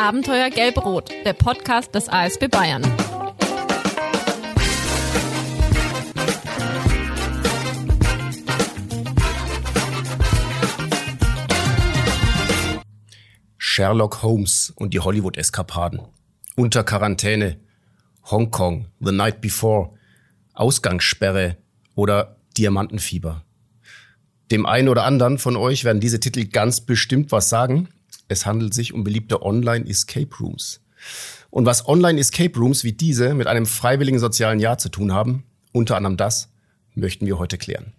Abenteuer Gelb-Rot, der Podcast des ASB Bayern. Sherlock Holmes und die Hollywood-Eskapaden. Unter Quarantäne. Hongkong, The Night Before. Ausgangssperre oder Diamantenfieber. Dem einen oder anderen von euch werden diese Titel ganz bestimmt was sagen. Es handelt sich um beliebte Online-Escape Rooms. Und was Online-Escape Rooms wie diese mit einem freiwilligen sozialen Jahr zu tun haben, unter anderem das, möchten wir heute klären.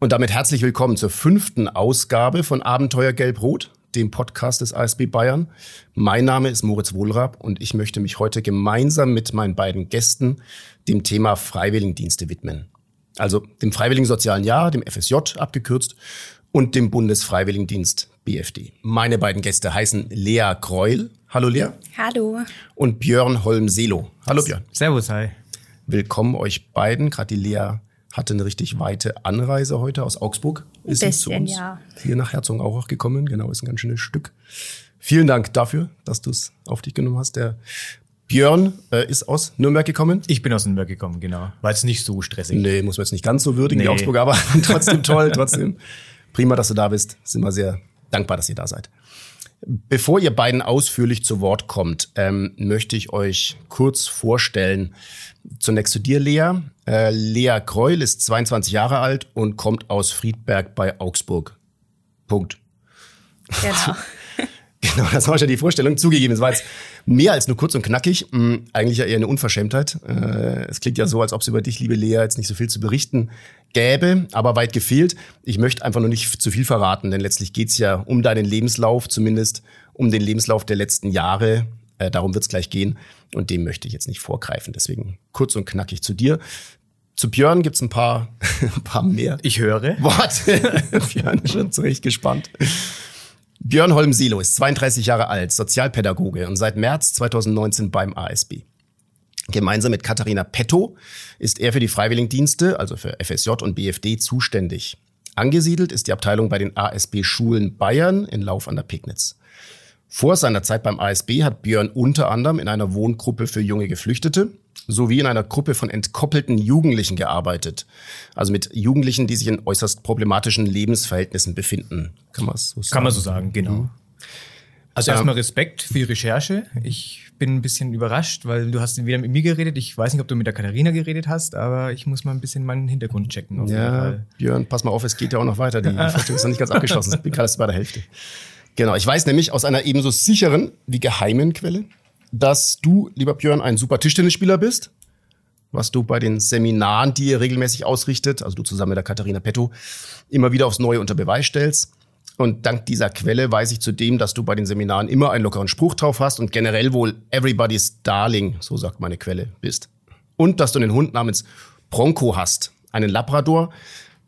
Und damit herzlich willkommen zur fünften Ausgabe von Abenteuer Gelb-Rot, dem Podcast des ASB Bayern. Mein Name ist Moritz Wohlrab und ich möchte mich heute gemeinsam mit meinen beiden Gästen dem Thema Freiwilligendienste widmen. Also dem Freiwilligen Sozialen Jahr, dem FSJ abgekürzt, und dem Bundesfreiwilligendienst BFD. Meine beiden Gäste heißen Lea Kreul. Hallo Lea. Hallo. Und Björn Holm-Selo. Hallo Björn. Servus, hi. Willkommen euch beiden. Gerade die Lea hatte eine richtig weite Anreise heute aus Augsburg. Ist bisschen, zu uns ja. hier nach Herzogenaurach gekommen. Genau, ist ein ganz schönes Stück. Vielen Dank dafür, dass du es auf dich genommen hast. Der Björn äh, ist aus Nürnberg gekommen. Ich bin aus Nürnberg gekommen, genau. War jetzt nicht so stressig. Nee, muss man jetzt nicht ganz so würdigen wie Nee. Augsburg, aber trotzdem toll, trotzdem. Prima, dass du da bist. Sind wir sehr dankbar, dass ihr da seid. Bevor ihr beiden ausführlich zu Wort kommt, ähm, möchte ich euch kurz vorstellen. Zunächst zu dir, Lea. Äh, Lea Kreul ist 22 Jahre alt und kommt aus Friedberg bei Augsburg. Punkt. Genau. Genau, das war schon die Vorstellung. Zugegeben, es war jetzt mehr als nur kurz und knackig. Hm, Eigentlich ja eher eine Unverschämtheit. Äh, Es klingt ja so, als ob es über dich, liebe Lea, jetzt nicht so viel zu berichten gäbe, aber weit gefehlt. Ich möchte einfach nur nicht zu viel verraten, denn letztlich geht's ja um deinen Lebenslauf, zumindest um den Lebenslauf der letzten Jahre. Äh, Darum wird's gleich gehen und dem möchte ich jetzt nicht vorgreifen. Deswegen kurz und knackig zu dir. Zu Björn gibt's ein paar, ein paar mehr Ich höre. Worte. Björn ist schon zurecht gespannt. Björn Holm-Silo ist 32 Jahre alt, Sozialpädagoge und seit März 2019 beim ASB. Gemeinsam mit Katharina Petto ist er für die Freiwilligendienste, also für FSJ und BFD, zuständig. Angesiedelt ist die Abteilung bei den ASB-Schulen Bayern in Lauf an der Pegnitz. Vor seiner Zeit beim ASB hat Björn unter anderem in einer Wohngruppe für junge Geflüchtete sowie in einer Gruppe von entkoppelten Jugendlichen gearbeitet. Also mit Jugendlichen, die sich in äußerst problematischen Lebensverhältnissen befinden. Kann man so sagen? Kann man so sagen, genau. Mhm. Also erstmal Respekt für die Recherche. Ich bin ein bisschen überrascht, weil du hast wieder mit mir geredet. Ich weiß nicht, ob du mit der Katharina geredet hast, aber ich muss mal ein bisschen meinen Hintergrund checken. Ja. Björn, pass mal auf, es geht ja auch noch weiter. Die Vorstellung ist noch nicht ganz abgeschlossen. Ich bin gerade bei der Hälfte. Genau, ich weiß nämlich aus einer ebenso sicheren wie geheimen Quelle, dass du, lieber Björn, ein super Tischtennisspieler bist. Was du bei den Seminaren, die ihr regelmäßig ausrichtet, also du zusammen mit der Katharina Petto, immer wieder aufs Neue unter Beweis stellst. Und dank dieser Quelle weiß ich zudem, dass du bei den Seminaren immer einen lockeren Spruch drauf hast und generell wohl everybody's darling, so sagt meine Quelle, bist. Und dass du einen Hund namens Bronco hast, einen Labrador,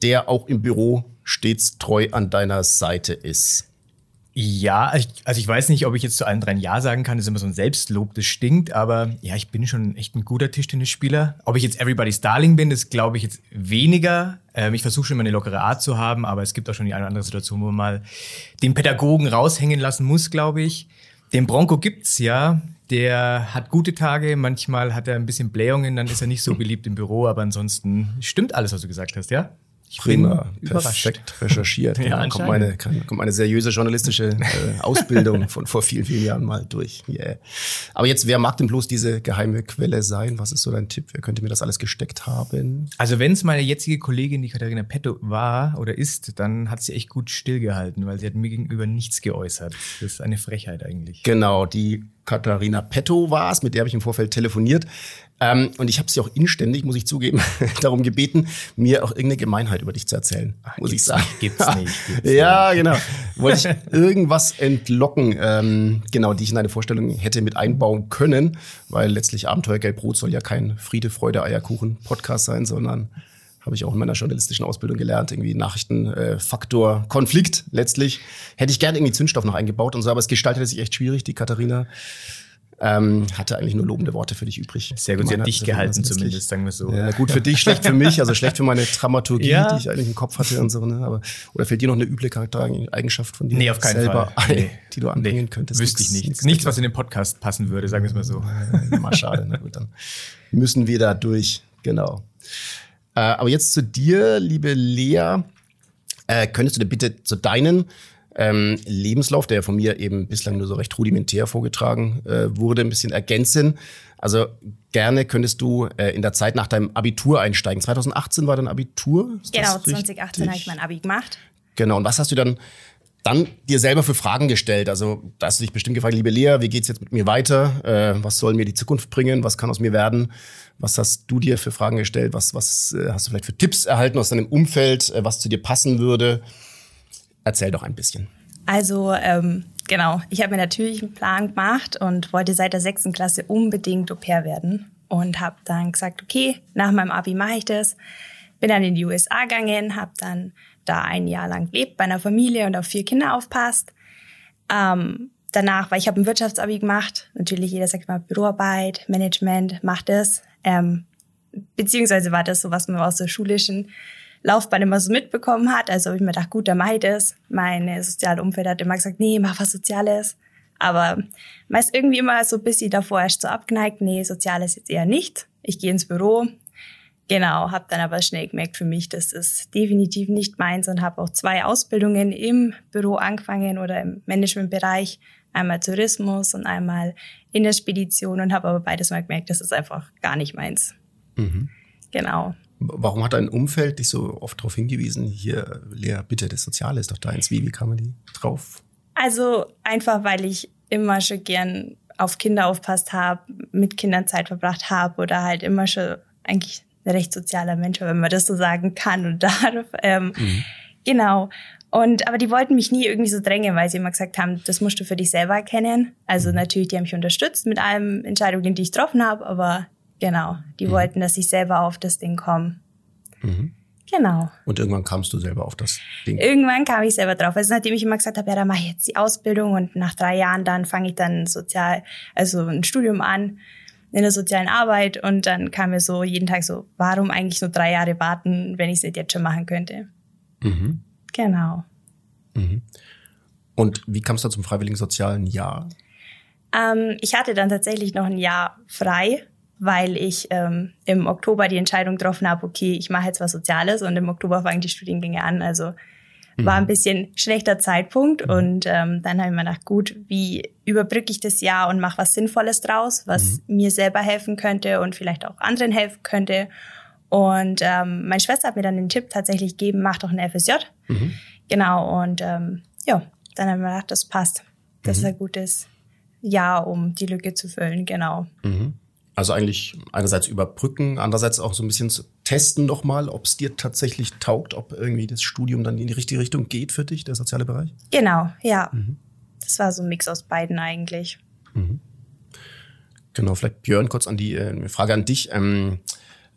der auch im Büro stets treu an deiner Seite ist. Ja, ich- also ich weiß nicht, ob ich jetzt zu allen dreien Ja sagen kann. Das ist immer so ein Selbstlob, das stinkt. Aber ja, ich bin schon echt ein guter Tischtennisspieler. Ob ich jetzt Everybody's Darling bin, das glaube ich jetzt weniger. Ähm, ich versuche schon immer eine lockere Art zu haben, aber es gibt auch schon die eine oder andere Situation, wo man mal den Pädagogen raushängen lassen muss, glaube ich. Den Bronco gibt's ja. Der hat gute Tage. Manchmal hat er ein bisschen Blähungen, dann ist er nicht so beliebt im Büro. Aber ansonsten stimmt alles, was du gesagt hast, ja? Ich Prima, bin überrascht. perfekt recherchiert. Ja, Ja, kommt, meine, kommt meine seriöse journalistische äh, Ausbildung von vor vielen, vielen Jahren mal durch. Yeah. Aber jetzt, wer mag denn bloß diese geheime Quelle sein? Was ist so dein Tipp? Wer könnte mir das alles gesteckt haben? Also wenn es meine jetzige Kollegin, die Katharina Petto, war oder ist, dann hat sie echt gut stillgehalten, weil sie hat mir gegenüber nichts geäußert. Das ist eine Frechheit eigentlich. Genau, die Katharina Petto war es, mit der habe ich im Vorfeld telefoniert. Ähm, und ich habe sie auch inständig, muss ich zugeben, darum gebeten, mir auch irgendeine Gemeinheit über dich zu erzählen, muss ich sagen. nicht, gibt's nicht, gibt's ja, genau. Wollte ich irgendwas entlocken, ähm, genau, die ich in eine Vorstellung hätte mit einbauen können, weil letztlich Abenteuer Gelb-Rot soll ja kein Friede, Freude, Eierkuchen Podcast sein, sondern habe ich auch in meiner journalistischen Ausbildung gelernt, irgendwie Nachrichtenfaktor, äh, Faktor, Konflikt letztlich. Hätte ich gerne irgendwie Zündstoff noch eingebaut und so, aber es gestaltete sich echt schwierig. Die Katharina Ähm, hatte eigentlich nur lobende Worte für dich übrig. Sehr gut, sehr dicht gehalten zumindest, sagen wir so. Ja, gut für dich, schlecht für mich, also schlecht für meine Dramaturgie, ja. die ich eigentlich im Kopf hatte und so. Ne? Aber, oder fehlt dir noch eine üble Charaktereigenschaft von dir nee, auf keinen selber, Fall. Nee. die du anbringen nee, könntest? Wüsste ich nichts. Nichts, nichts, was in den Podcast passen würde, sagen wir es mal so. Mal schade, na gut, dann müssen wir da durch, genau. Äh, aber jetzt zu dir, liebe Lea. Äh, könntest du dir bitte zu deinen ähm, Lebenslauf, der von mir eben bislang nur so recht rudimentär vorgetragen äh, wurde, ein bisschen ergänzen. Also gerne könntest du äh, in der Zeit nach deinem Abitur einsteigen. 2018 war dein Abitur? Ist genau, 2018 habe ich mein Abi gemacht. Genau, und was hast du dann dann dir selber für Fragen gestellt? Also da hast du dich bestimmt gefragt, liebe Lea, wie geht's jetzt mit mir weiter? Äh, was soll mir die Zukunft bringen? Was kann aus mir werden? Was hast du dir für Fragen gestellt? Was, was äh, hast du vielleicht für Tipps erhalten aus deinem Umfeld, äh, was zu dir passen würde? Erzähl doch ein bisschen. Also ähm, genau, ich habe mir natürlich einen Plan gemacht und wollte seit der sechsten Klasse unbedingt Au pair werden und habe dann gesagt, okay, nach meinem Abi mache ich das. Bin dann in die USA gegangen, habe dann da ein Jahr lang gelebt bei einer Familie und auf vier Kinder aufpasst. Ähm, danach, weil ich habe ein Wirtschaftsabi gemacht, natürlich jeder sagt mal Büroarbeit, Management, macht das. Ähm, beziehungsweise war das so, was man aus der schulischen Laufbahn immer so mitbekommen hat. Also habe ich mir gedacht, gut, dann mache ich das. Meine soziale Umfeld hat immer gesagt, nee, mach was Soziales. Aber meist irgendwie immer so ein bisschen davor erst so abgeneigt, nee, Soziales jetzt eher nicht. Ich gehe ins Büro. Genau, habe dann aber schnell gemerkt für mich, das ist definitiv nicht meins und habe auch zwei Ausbildungen im Büro angefangen oder im Managementbereich. Einmal Tourismus und einmal in der Spedition und habe aber beides mal gemerkt, das ist einfach gar nicht meins. Mhm. Genau. Warum hat dein Umfeld dich so oft darauf hingewiesen, hier, Lea, bitte, das Soziale ist doch deins. Wie, wie kam man die drauf? Also einfach, weil ich immer schon gern auf Kinder aufpasst habe, mit Kindern Zeit verbracht habe oder halt immer schon eigentlich ein recht sozialer Mensch, wenn man das so sagen kann und darf. Ähm, mhm. Genau. Und aber die wollten mich nie irgendwie so drängen, weil sie immer gesagt haben, das musst du für dich selber erkennen. Also mhm. natürlich, die haben mich unterstützt mit allen Entscheidungen, die ich getroffen habe, aber Genau, die mhm. wollten, dass ich selber auf das Ding komme. Mhm. Genau. Und irgendwann kamst du selber auf das Ding? Irgendwann kam ich selber drauf. Also nachdem ich immer gesagt habe, ja, dann mache ich jetzt die Ausbildung und nach drei Jahren dann fange ich dann sozial, also ein Studium an in der sozialen Arbeit und dann kam mir so jeden Tag so, warum eigentlich nur drei Jahre warten, wenn ich es jetzt schon machen könnte? Mhm. Genau. Mhm. Und wie kamst du zum freiwilligen sozialen Jahr? Ähm, ich hatte dann tatsächlich noch ein Jahr frei weil ich ähm, im Oktober die Entscheidung getroffen habe, okay, ich mache jetzt was Soziales und im Oktober fangen die Studiengänge an. Also mhm. war ein bisschen schlechter Zeitpunkt mhm. und ähm, dann habe ich mir gedacht, gut, wie überbrücke ich das Jahr und mache was Sinnvolles draus, was mhm. mir selber helfen könnte und vielleicht auch anderen helfen könnte. Und ähm, meine Schwester hat mir dann den Tipp tatsächlich gegeben, mach doch ein FSJ. Mhm. Genau, und ähm, ja, dann habe ich mir gedacht, das passt. Das ist mhm. ein gutes Jahr, um die Lücke zu füllen, genau. Also eigentlich einerseits überbrücken, andererseits auch so ein bisschen zu testen nochmal, ob es dir tatsächlich taugt, ob irgendwie das Studium dann in die richtige Richtung geht für dich, der soziale Bereich? Genau, ja. Mhm. Das war so ein Mix aus beiden eigentlich. Mhm. Genau, vielleicht Björn, kurz an die äh, Frage an dich. Ähm,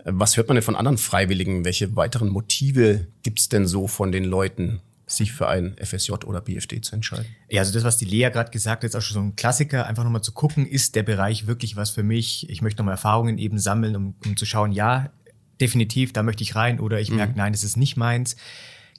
was hört man denn von anderen Freiwilligen? Welche weiteren Motive gibt's denn so von den Leuten? Sich für ein FSJ oder BFD zu entscheiden. Ja, also das, was die Lea gerade gesagt hat, ist auch schon so ein Klassiker, einfach nochmal zu gucken, ist der Bereich wirklich was für mich? Ich möchte nochmal Erfahrungen eben sammeln, um, um zu schauen, ja, definitiv, da möchte ich rein oder ich mhm. merke, nein, das ist nicht meins.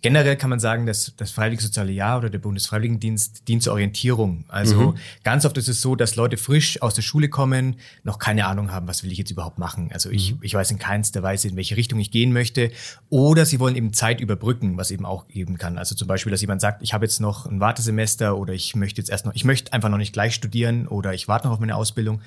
Generell kann man sagen, dass das Freiwillige Soziale Jahr oder der Bundesfreiwilligendienst dient zur Orientierung. Also mhm. ganz oft ist es so, dass Leute frisch aus der Schule kommen, noch keine Ahnung haben, was will ich jetzt überhaupt machen. Also ich, mhm. ich weiß in keinster Weise, in welche Richtung ich gehen möchte. Oder sie wollen eben Zeit überbrücken, was eben auch geben kann. Also zum Beispiel, dass jemand sagt, ich habe jetzt noch ein Wartesemester oder ich möchte jetzt erst noch, ich möchte einfach noch nicht gleich studieren oder ich warte noch auf meine Ausbildung.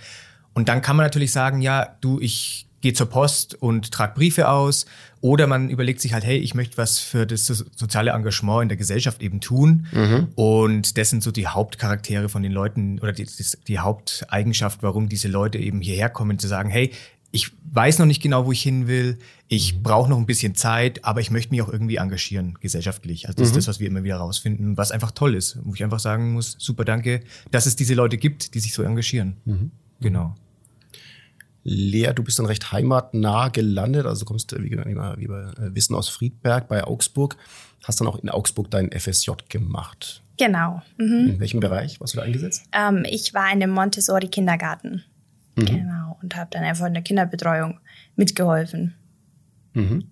Und dann kann man natürlich sagen, ja, du, ich gehe zur Post und trage Briefe aus. Oder man überlegt sich halt, hey, ich möchte was für das soziale Engagement in der Gesellschaft eben tun. Mhm. Und das sind so die Hauptcharaktere von den Leuten oder die, die Haupteigenschaft, warum diese Leute eben hierher kommen, zu sagen, hey, ich weiß noch nicht genau, wo ich hin will. Ich mhm. brauche noch ein bisschen Zeit, aber ich möchte mich auch irgendwie engagieren, gesellschaftlich. Also das mhm. ist das, was wir immer wieder rausfinden, was einfach toll ist. Wo ich einfach sagen muss, super, danke, dass es diese Leute gibt, die sich so engagieren. Mhm. Genau. Lea, du bist dann recht heimatnah gelandet, also kommst wie, wie, wir äh, wissen aus Friedberg bei Augsburg, hast dann auch in Augsburg dein FSJ gemacht. Genau. Mhm. In welchem Bereich warst du da eingesetzt? Ähm, ich war in einem Montessori-Kindergarten. Mhm. Genau. Und habe dann einfach in der Kinderbetreuung mitgeholfen. Mhm.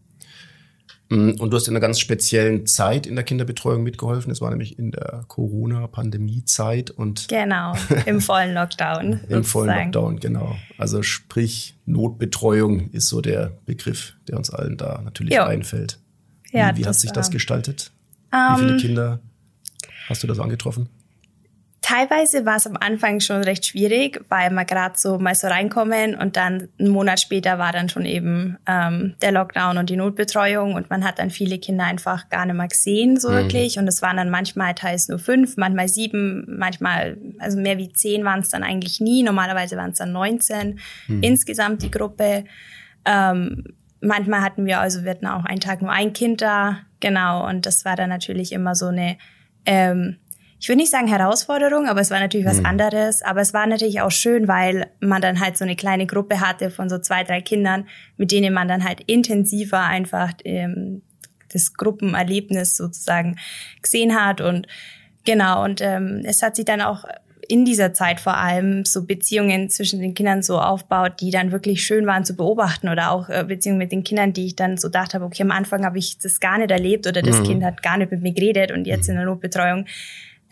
Und du hast in einer ganz speziellen Zeit in der Kinderbetreuung mitgeholfen. Das war nämlich in der Corona-Pandemie-Zeit und Genau, im vollen Lockdown. im vollen. Lockdown, genau. Also sprich, Notbetreuung ist so der Begriff, der uns allen da natürlich Jo. einfällt. Ja, wie wie hat sich das gestaltet? wie viele Kinder hast du da so angetroffen? Teilweise war es am Anfang schon recht schwierig, weil man gerade so mal so reinkommen und dann einen Monat später war dann schon eben ähm, der Lockdown und die Notbetreuung und man hat dann viele Kinder einfach gar nicht mehr gesehen so wirklich und es waren dann manchmal teils nur fünf, manchmal sieben, manchmal also mehr wie zehn waren es dann eigentlich nie. Normalerweise waren es dann 19 insgesamt die Gruppe. Ähm, manchmal hatten wir also wir hatten auch einen Tag nur ein Kind da, genau und das war dann natürlich immer so eine ähm, ich würde nicht sagen Herausforderung, aber es war natürlich was anderes. Aber es war natürlich auch schön, weil man dann halt so eine kleine Gruppe hatte von so zwei, drei Kindern, mit denen man dann halt intensiver einfach ähm, das Gruppenerlebnis sozusagen gesehen hat. Und genau, und ähm, es hat sich dann auch in dieser Zeit vor allem so Beziehungen zwischen den Kindern so aufbaut, die dann wirklich schön waren zu beobachten oder auch äh, Beziehungen mit den Kindern, die ich dann so dachte, habe, okay, am Anfang habe ich das gar nicht erlebt oder das Kind hat gar nicht mit mir geredet und jetzt in der Notbetreuung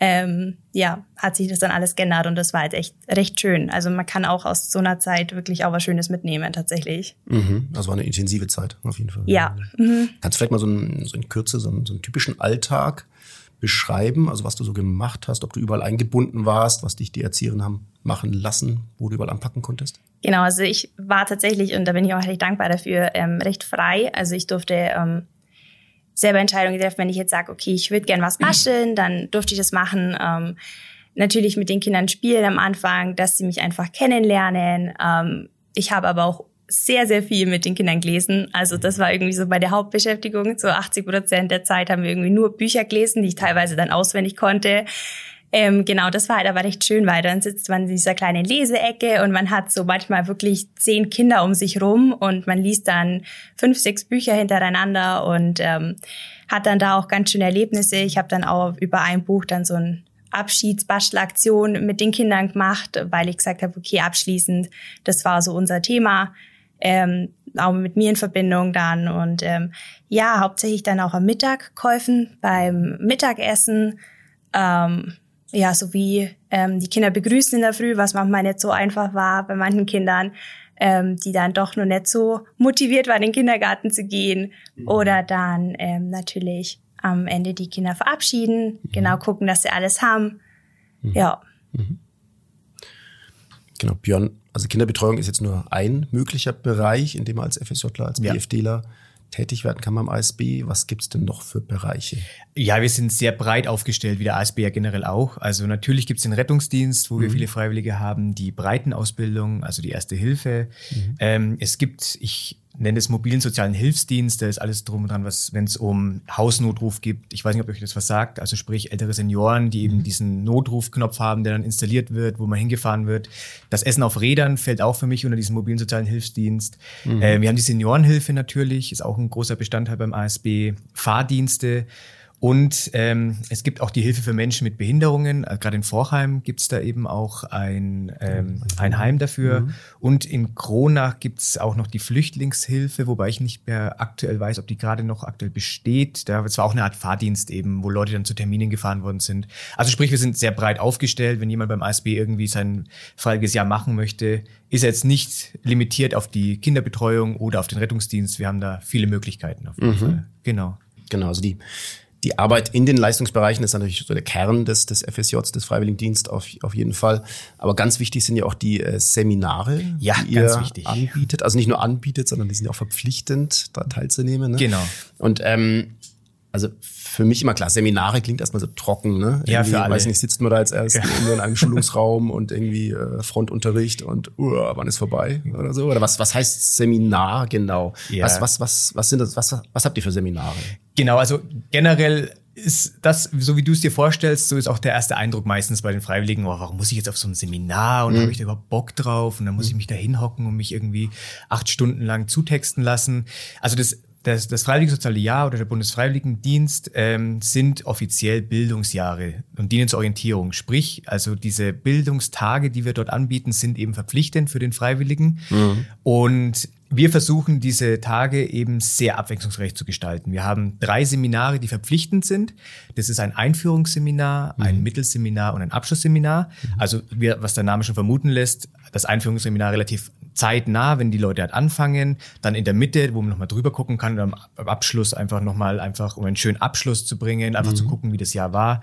ähm, ja, hat sich das dann alles geändert und das war halt echt recht schön. Also man kann auch aus so einer Zeit wirklich auch was Schönes mitnehmen, tatsächlich. Mhm. Das war eine intensive Zeit, auf jeden Fall. Ja. Mhm. Kannst du vielleicht mal so, ein, so in Kürze so einen, so einen typischen Alltag beschreiben, also was du so gemacht hast, ob du überall eingebunden warst, was dich die Erzieherinnen haben machen lassen, wo du überall anpacken konntest? Genau, also ich war tatsächlich, und da bin ich auch recht dankbar dafür, ähm, recht frei. Also ich durfte ähm, selber Entscheidungen treffen, wenn ich jetzt sage, okay, ich würde gern was basteln, dann durfte ich das machen. Ähm, natürlich mit den Kindern spielen am Anfang, dass sie mich einfach kennenlernen. Ähm, ich habe aber auch sehr, sehr viel mit den Kindern gelesen. Also das war irgendwie so bei der Hauptbeschäftigung. So 80 Prozent der Zeit haben wir irgendwie nur Bücher gelesen, die ich teilweise dann auswendig konnte. Ähm, genau, das war halt aber recht schön, weil dann sitzt man in dieser kleinen Leseecke und man hat so manchmal wirklich zehn Kinder um sich rum und man liest dann fünf, sechs Bücher hintereinander und ähm, hat dann da auch ganz schöne Erlebnisse. Ich habe dann auch über ein Buch dann so ein Abschiedsbastelaktion mit den Kindern gemacht, weil ich gesagt habe, okay, abschließend, das war so unser Thema, ähm, auch mit mir in Verbindung dann und ähm, ja, hauptsächlich dann auch am Mittag geholfen beim Mittagessen, ähm, ja, sowie ähm, die Kinder begrüßen in der Früh, was manchmal nicht so einfach war bei manchen Kindern, ähm, die dann doch nur nicht so motiviert waren, in den Kindergarten zu gehen. Oder dann ähm, natürlich am Ende die Kinder verabschieden, genau gucken, dass sie alles haben. Ja, Genau, Björn, also Kinderbetreuung ist jetzt nur ein möglicher Bereich, in dem man als FSJler, als Ja. Tätig werden kann beim ASB. Was gibt's denn noch für Bereiche? Ja, wir sind sehr breit aufgestellt, wie der ASB ja generell auch. Also natürlich gibt's den Rettungsdienst, wo wir viele Freiwillige haben, die Breitenausbildung, also die Erste Hilfe. Ähm, es gibt, ich nenne es mobilen sozialen Hilfsdienst, da ist alles drum und dran, was, wenn es um Hausnotruf gibt. Ich weiß nicht, ob euch das was sagt. Also sprich ältere Senioren, die eben diesen Notrufknopf haben, der dann installiert wird, wo man hingefahren wird. Das Essen auf Rädern fällt auch für mich unter diesen mobilen sozialen Hilfsdienst. Äh, wir haben die Seniorenhilfe natürlich, ist auch ein großer Bestandteil beim ASB. Fahrdienste. Und ähm, es gibt auch die Hilfe für Menschen mit Behinderungen. Äh, Gerade in Vorheim gibt's da eben auch ein, ähm, ein Heim dafür. Und in Kronach gibt's auch noch die Flüchtlingshilfe, wobei ich nicht mehr aktuell weiß, ob die gerade noch aktuell besteht. Da war auch eine Art Fahrdienst eben, wo Leute dann zu Terminen gefahren worden sind. Also sprich, wir sind sehr breit aufgestellt. Wenn jemand beim ASB irgendwie sein freiwilliges Jahr machen möchte, ist er jetzt nicht limitiert auf die Kinderbetreuung oder auf den Rettungsdienst. Wir haben da viele Möglichkeiten auf jeden Fall. Genau. Genau, also die, die Arbeit in den Leistungsbereichen ist natürlich so der Kern des, des FSJs, des Freiwilligendienst auf, auf jeden Fall. Aber ganz wichtig sind ja auch die äh, Seminare, Ja, die ganz ihr wichtig. anbietet. Also nicht nur anbietet, sondern die sind ja auch verpflichtend, da teilzunehmen. Ne? Genau. Und ähm, also für mich immer klar, Seminare klingt erstmal so trocken, ne? Ja, Irgendwie, für alle. Weiß nicht, sitzt man da jetzt erst irgendwo in einem Schulungsraum und irgendwie äh, Frontunterricht und uh, wann ist vorbei oder so? Oder was, was heißt Seminar genau? Ja. Was, was, was, was sind das, was, was habt ihr für Seminare? Genau, also generell ist das, so wie du es dir vorstellst, so ist auch der erste Eindruck meistens bei den Freiwilligen, oh, warum muss ich jetzt auf so ein Seminar und habe ich da überhaupt Bock drauf und dann muss ich mich da hinhocken und mich irgendwie acht Stunden lang zutexten lassen. Also das, das, das Freiwillige Soziale Jahr oder der Bundesfreiwilligendienst ähm, sind offiziell Bildungsjahre und dienen zur Orientierung. Sprich, also diese Bildungstage, die wir dort anbieten, sind eben verpflichtend für den Freiwilligen. Mhm. Und wir versuchen diese Tage eben sehr abwechslungsreich zu gestalten. Wir haben drei Seminare, die verpflichtend sind. Das ist ein Einführungsseminar, ein mhm. Mittelseminar und ein Abschlussseminar. Mhm. Also wir, was der Name schon vermuten lässt, das Einführungsseminar relativ zeitnah, wenn die Leute halt anfangen, dann in der Mitte, wo man nochmal drüber gucken kann, am Abschluss einfach nochmal einfach, um einen schönen Abschluss zu bringen, einfach mhm. zu gucken, wie das Jahr war.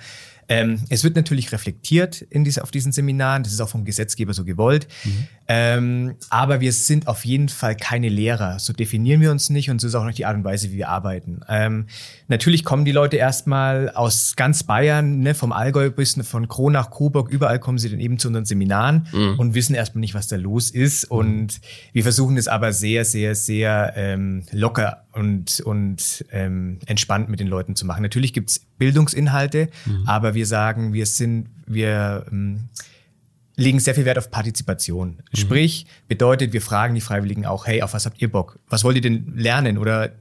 Ähm, es wird natürlich reflektiert in diese, auf diesen Seminaren, das ist auch vom Gesetzgeber so gewollt. Mhm. Ähm, aber wir sind auf jeden Fall keine Lehrer. So definieren wir uns nicht und so ist auch nicht die Art und Weise, wie wir arbeiten. Ähm, natürlich kommen die Leute erstmal aus ganz Bayern, ne, vom Allgäu bis von Kronach, Coburg, überall kommen sie dann eben zu unseren Seminaren mhm. und wissen erstmal nicht, was da los ist. Mhm. Und wir versuchen es aber sehr, sehr, sehr ähm, locker und, und ähm, entspannt mit den Leuten zu machen. Natürlich gibt's Bildungsinhalte, mhm. aber wir sagen, wir sind, wir ähm, legen sehr viel Wert auf Partizipation. Mhm. Sprich, bedeutet, wir fragen die Freiwilligen auch, hey, auf was habt ihr Bock? Was wollt ihr denn lernen? Oder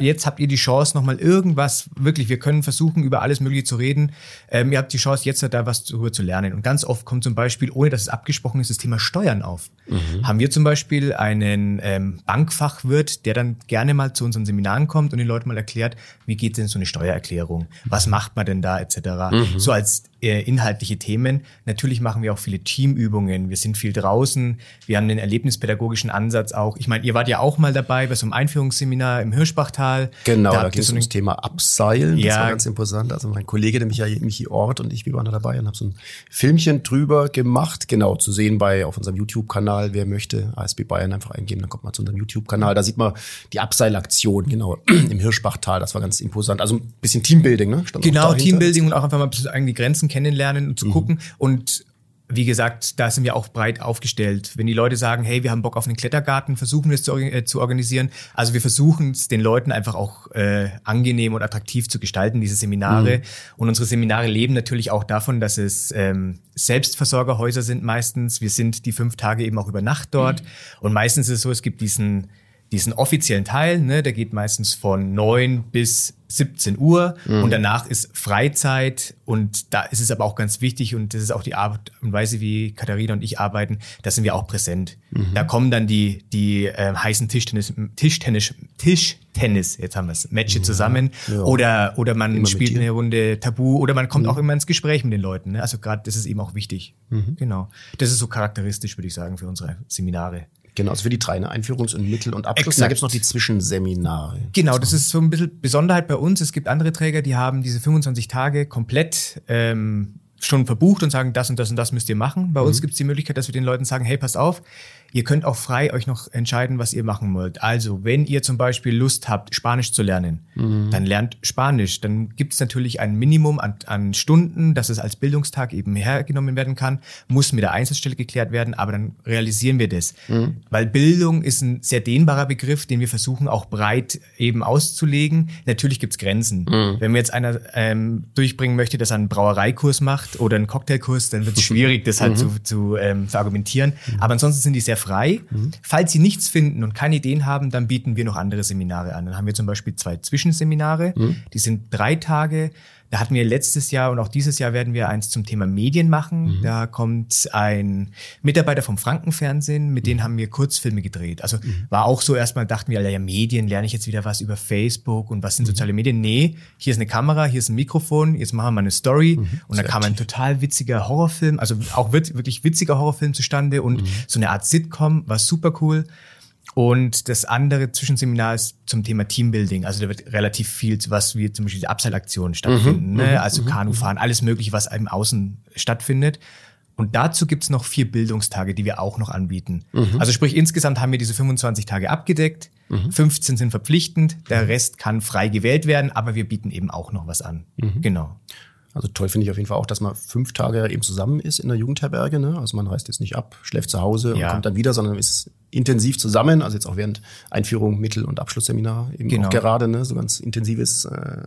jetzt habt ihr die Chance, nochmal irgendwas, wirklich, wir können versuchen, über alles Mögliche zu reden. Ähm, ihr habt die Chance, jetzt da was darüber zu lernen. Und ganz oft kommt zum Beispiel, ohne dass es abgesprochen ist, das Thema Steuern auf. Mhm. Haben wir zum Beispiel einen ähm, Bankfachwirt, der dann gerne mal zu unseren Seminaren kommt und den Leuten mal erklärt, wie geht denn so eine Steuererklärung? Was macht man denn da, etc. Mhm. So als inhaltliche Themen. Natürlich machen wir auch viele Teamübungen. Wir sind viel draußen. Wir haben den erlebnispädagogischen Ansatz auch. Ich meine, ihr wart ja auch mal dabei bei so einem Einführungsseminar im Hirschbachtal. Genau, da, da ging es so ums Thema Abseilen. Ja. Das war ganz imposant. Also mein Kollege, der Michael, Michi Ort und ich, wir waren da dabei und haben so ein Filmchen drüber gemacht. Genau, zu sehen bei auf unserem YouTube-Kanal. Wer möchte, ASB Bayern einfach eingeben, dann kommt man zu unserem YouTube-Kanal. Da sieht man die Abseilaktion, genau, im Hirschbachtal. Das war ganz imposant. Also ein bisschen Teambuilding, ne? Stand genau, Teambuilding und auch einfach mal ein bisschen die Grenzen kennenlernen und zu mhm. gucken. Und wie gesagt, da sind wir auch breit aufgestellt. Wenn die Leute sagen, hey, wir haben Bock auf einen Klettergarten, versuchen wir es zu, äh, zu organisieren. Also wir versuchen es den Leuten einfach auch äh, angenehm und attraktiv zu gestalten, diese Seminare. Mhm. Und unsere Seminare leben natürlich auch davon, dass es ähm, Selbstversorgerhäuser sind meistens. Wir sind die fünf Tage eben auch über Nacht dort. Mhm. Und meistens ist es so, es gibt diesen diesen offiziellen Teil, ne, der geht meistens von neun bis 17 Uhr mhm. und danach ist Freizeit und da ist es aber auch ganz wichtig und das ist auch die Art und Weise, wie Katharina und ich arbeiten, da sind wir auch präsent. Mhm. Da kommen dann die, die äh, heißen Tischtennis, Tischtennis, Tischtennis, jetzt haben wir es, Matches ja. zusammen ja. oder, oder man immer spielt eine Runde Tabu oder man kommt mhm. auch immer ins Gespräch mit den Leuten. Ne? Also gerade das ist eben auch wichtig. Mhm. Genau. Das ist so charakteristisch, würde ich sagen, für unsere Seminare. Genau, also für die drei, ne? Einführungs- und Mittel- und Abschluss. Exakt. Da gibt's noch die Zwischenseminare. Genau, das ist so ein bisschen Besonderheit bei uns. Es gibt andere Träger, die haben diese 25 Tage komplett ähm, schon verbucht und sagen, das und das und das müsst ihr machen. Bei mhm. uns gibt's die Möglichkeit, dass wir den Leuten sagen, hey, passt auf, Ihr könnt auch frei euch noch entscheiden, was ihr machen wollt. Also, wenn ihr zum Beispiel Lust habt, Spanisch zu lernen, mhm. dann lernt Spanisch. Dann gibt es natürlich ein Minimum an, an Stunden, dass es als Bildungstag eben hergenommen werden kann, muss mit der Einsatzstelle geklärt werden, aber dann realisieren wir das. Mhm. Weil Bildung ist ein sehr dehnbarer Begriff, den wir versuchen auch breit eben auszulegen. Natürlich gibt's Grenzen. Mhm. Wenn mir jetzt einer ähm, durchbringen möchte, dass er einen Brauereikurs macht oder einen Cocktailkurs, dann wird es schwierig, das halt mhm. zu, zu ähm, verargumentieren. Mhm. Aber ansonsten sind die sehr frei. Mhm. Falls Sie nichts finden und keine Ideen haben, dann bieten wir noch andere Seminare an. Dann haben wir zum Beispiel zwei Zwischenseminare, mhm. die sind drei Tage da hatten wir letztes Jahr und auch dieses Jahr werden wir eins zum Thema Medien machen. Mhm. Da kommt ein Mitarbeiter vom Frankenfernsehen, mit denen haben wir Kurzfilme gedreht. Also mhm. war auch so erstmal dachten wir, ja, Medien, lerne ich jetzt wieder was über Facebook und was sind mhm. soziale Medien? Nee, hier ist eine Kamera, hier ist ein Mikrofon, jetzt machen wir mal eine Story. Mhm. Und da kam ein total witziger Horrorfilm, also auch wirklich witziger Horrorfilm zustande und mhm. so eine Art Sitcom, war super cool. Und das andere Zwischenseminar ist zum Thema Teambuilding. Also da wird relativ viel, was wie zum Beispiel die Abseilaktionen stattfinden, mhm, ne? Mhm, also mhm, Kanufahren, alles mögliche, was im Außen stattfindet. Und dazu gibt's noch vier Bildungstage, die wir auch noch anbieten. Mhm. Also sprich, insgesamt haben wir diese 25 Tage abgedeckt. Mhm. 15 sind verpflichtend, der Rest kann frei gewählt werden, aber wir bieten eben auch noch was an. Mhm. Genau. Also toll finde ich auf jeden Fall auch, dass man fünf Tage eben zusammen ist in der Jugendherberge. Ne? Also man reist jetzt nicht ab, schläft zu Hause ja. und kommt dann wieder, sondern ist intensiv zusammen. Also jetzt auch während Einführung, Mittel- und Abschlussseminar eben genau. auch gerade, ne? so ganz intensives äh,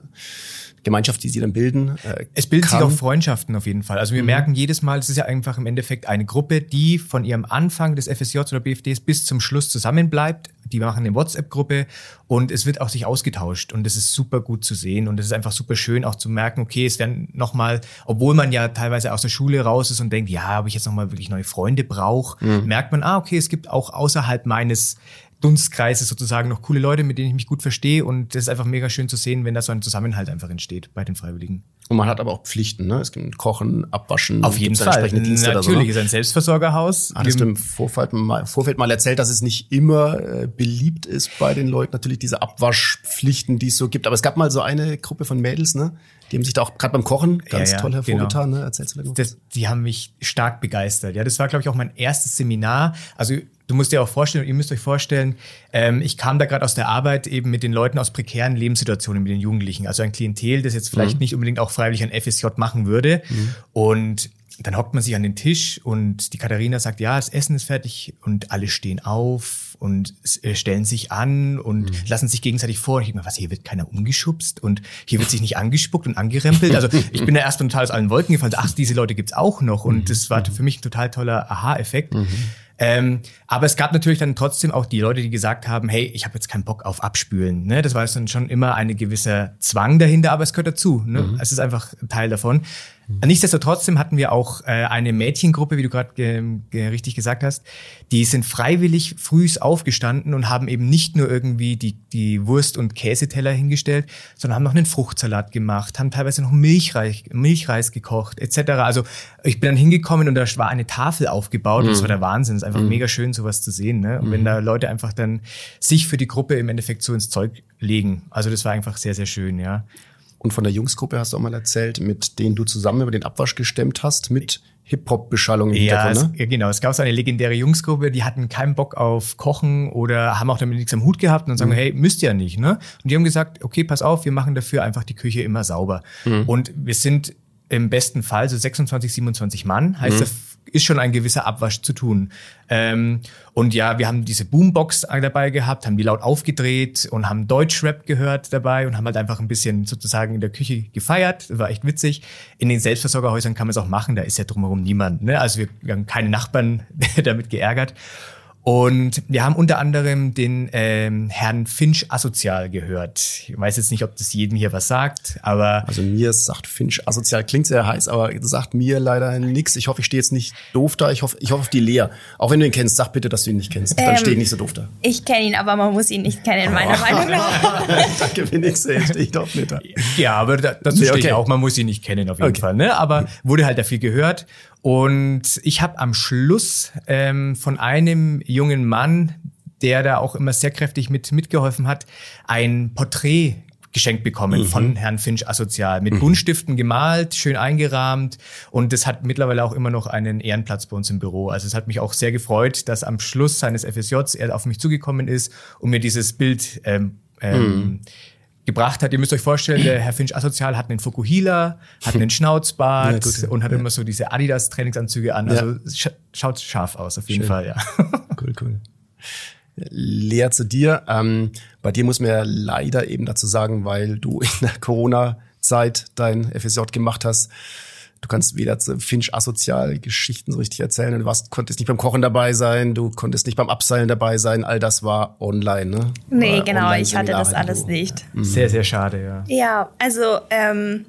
Gemeinschaft, die sie dann bilden. Äh, es bilden sich auch Freundschaften auf jeden Fall. Also wir mhm. merken jedes Mal, es ist ja einfach im Endeffekt eine Gruppe, die von ihrem Anfang des FSJ oder BFDs bis zum Schluss zusammenbleibt. Die machen eine WhatsApp-Gruppe Und es wird auch sich ausgetauscht und das ist super gut zu sehen und es ist einfach super schön auch zu merken, okay, es werden nochmal, obwohl man ja teilweise aus der Schule raus ist und denkt, ja, ob ich jetzt nochmal wirklich neue Freunde brauche, mhm. merkt man, ah, okay, es gibt auch außerhalb meines Dunstkreises sozusagen noch coole Leute, mit denen ich mich gut verstehe. Und das ist einfach mega schön zu sehen, wenn da so ein Zusammenhalt einfach entsteht bei den Freiwilligen. Und man hat aber auch Pflichten, ne? Es gibt Kochen, Abwaschen. Auf jeden Fall. Natürlich so, ne? ist ein Selbstversorgerhaus. Hattest du im Vorfeld mal, Vorfeld mal erzählt, dass es nicht immer äh, beliebt ist bei den Leuten, natürlich diese Abwaschpflichten, die es so gibt. Aber es gab mal so eine Gruppe von Mädels, ne? Die haben sich da auch gerade beim Kochen ganz ja, ja, toll hervorgetan. Genau. Ne? Erzählst du da das, Die haben mich stark begeistert. Ja, das war, glaube ich, auch mein erstes Seminar. Also du musst dir auch vorstellen, ihr müsst euch vorstellen, ähm, ich kam da gerade aus der Arbeit eben mit den Leuten aus prekären Lebenssituationen, mit den Jugendlichen. Also ein Klientel, das jetzt vielleicht mhm. nicht unbedingt auch freiwillig ein FSJ machen würde. Mhm. Und dann hockt man sich an den Tisch und die Katharina sagt, ja, das Essen ist fertig und alle stehen auf und äh, stellen sich an und mhm. lassen sich gegenseitig vor. Ich denke mir, was, hier wird keiner umgeschubst und hier wird sich nicht angespuckt und angerempelt. Also ich bin da erst total aus allen Wolken gefallen. Ach, diese Leute gibt's auch noch und mhm. das war für mich ein total toller Aha-Effekt. Mhm. Ähm, aber es gab natürlich dann trotzdem auch die Leute, die gesagt haben, hey, ich habe jetzt keinen Bock auf Abspülen. Ne? Das war jetzt dann schon immer eine gewisse Zwang dahinter, aber es gehört dazu. Ne? Mhm. Es ist einfach Teil davon. Mhm. Nichtsdestotrotz hatten wir auch äh, eine Mädchengruppe, wie du gerade ge richtig gesagt hast, die sind freiwillig frühs aufgestanden und haben eben nicht nur irgendwie die, die Wurst- und Käseteller hingestellt, sondern haben noch einen Fruchtsalat gemacht, haben teilweise noch Milchreis, Milchreis gekocht etc. Also ich bin dann hingekommen und da war eine Tafel aufgebaut mhm. und das war der Wahnsinn. Es ist einfach mhm. mega schön, sowas zu sehen. Ne? Und wenn mhm. da Leute einfach dann sich für die Gruppe im Endeffekt so ins Zeug legen. Also das war einfach sehr, sehr schön, ja. Und von der Jungsgruppe hast du auch mal erzählt, mit denen du zusammen über den Abwasch gestemmt hast, mit Hip-Hop-Beschallung im ja, Hintergrund, ne? Es, genau. Es gab so eine legendäre Jungsgruppe, die hatten keinen Bock auf Kochen oder haben auch damit nichts am Hut gehabt und dann sagen, mhm. hey, müsst ihr ja nicht, ne? Und die haben gesagt, okay, pass auf, wir machen dafür einfach die Küche immer sauber. Mhm. Und wir sind im besten Fall so 26, 27 Mann, heißt mhm ist schon ein gewisser Abwasch zu tun. Ähm, und ja, wir haben diese Boombox dabei gehabt, haben die laut aufgedreht und haben Deutschrap gehört dabei und haben halt einfach ein bisschen sozusagen in der Küche gefeiert. Das war echt witzig. In den Selbstversorgerhäusern kann man es auch machen, da ist ja drumherum niemand. Ne? Also wir, haben keine Nachbarn damit geärgert. Und wir haben unter anderem den ähm, Herrn Finch asozial gehört. Ich weiß jetzt nicht, ob das jedem hier was sagt, aber. Also mir sagt Finch asozial, klingt sehr heiß, aber sagt mir leider nichts. Ich hoffe, ich stehe jetzt nicht doof da. Ich hoffe, ich hoffe auf die Lea. Auch wenn du ihn kennst, sag bitte, dass du ihn nicht kennst. Dann ähm, stehe ich nicht so doof da. Ich kenne ihn, aber man muss ihn nicht kennen, meiner oh. Meinung nach. Danke, wenigstens stehe ich doch nicht da. Ja, aber da, dazu nee, okay. stehe ich auch, man muss ihn nicht kennen auf jeden okay. Fall. Ne? Aber wurde halt dafür gehört. Und ich habe am Schluss ähm, von einem jungen Mann, der da auch immer sehr kräftig mit mitgeholfen hat, ein Porträt geschenkt bekommen mhm. von Herrn Finch Asozial. Mit mhm. Buntstiften gemalt, schön eingerahmt. Und das hat mittlerweile auch immer noch einen Ehrenplatz bei uns im Büro. Also es hat mich auch sehr gefreut, dass am Schluss seines FSJs er auf mich zugekommen ist und mir dieses Bild ähm, ähm, mhm gebracht hat. Ihr müsst euch vorstellen, der Herr Finch asozial hat einen Fukuhila, hat einen Schnauzbart ja, und hat ja. immer so diese Adidas Trainingsanzüge an. Also ja. schaut scharf aus, auf jeden Schön. Fall, ja. Cool, cool. Lea zu dir. Ähm, bei dir muss man ja leider eben dazu sagen, weil du in der Corona-Zeit dein FSJ gemacht hast, Du kannst weder zu Finch asozial Geschichten so richtig erzählen. Du warst, konntest nicht beim Kochen dabei sein, du konntest nicht beim Abseilen dabei sein. All das war online, ne? Nee, war genau, ich hatte das alles nicht. Mhm. Sehr, sehr schade, ja. Ja, also ähm,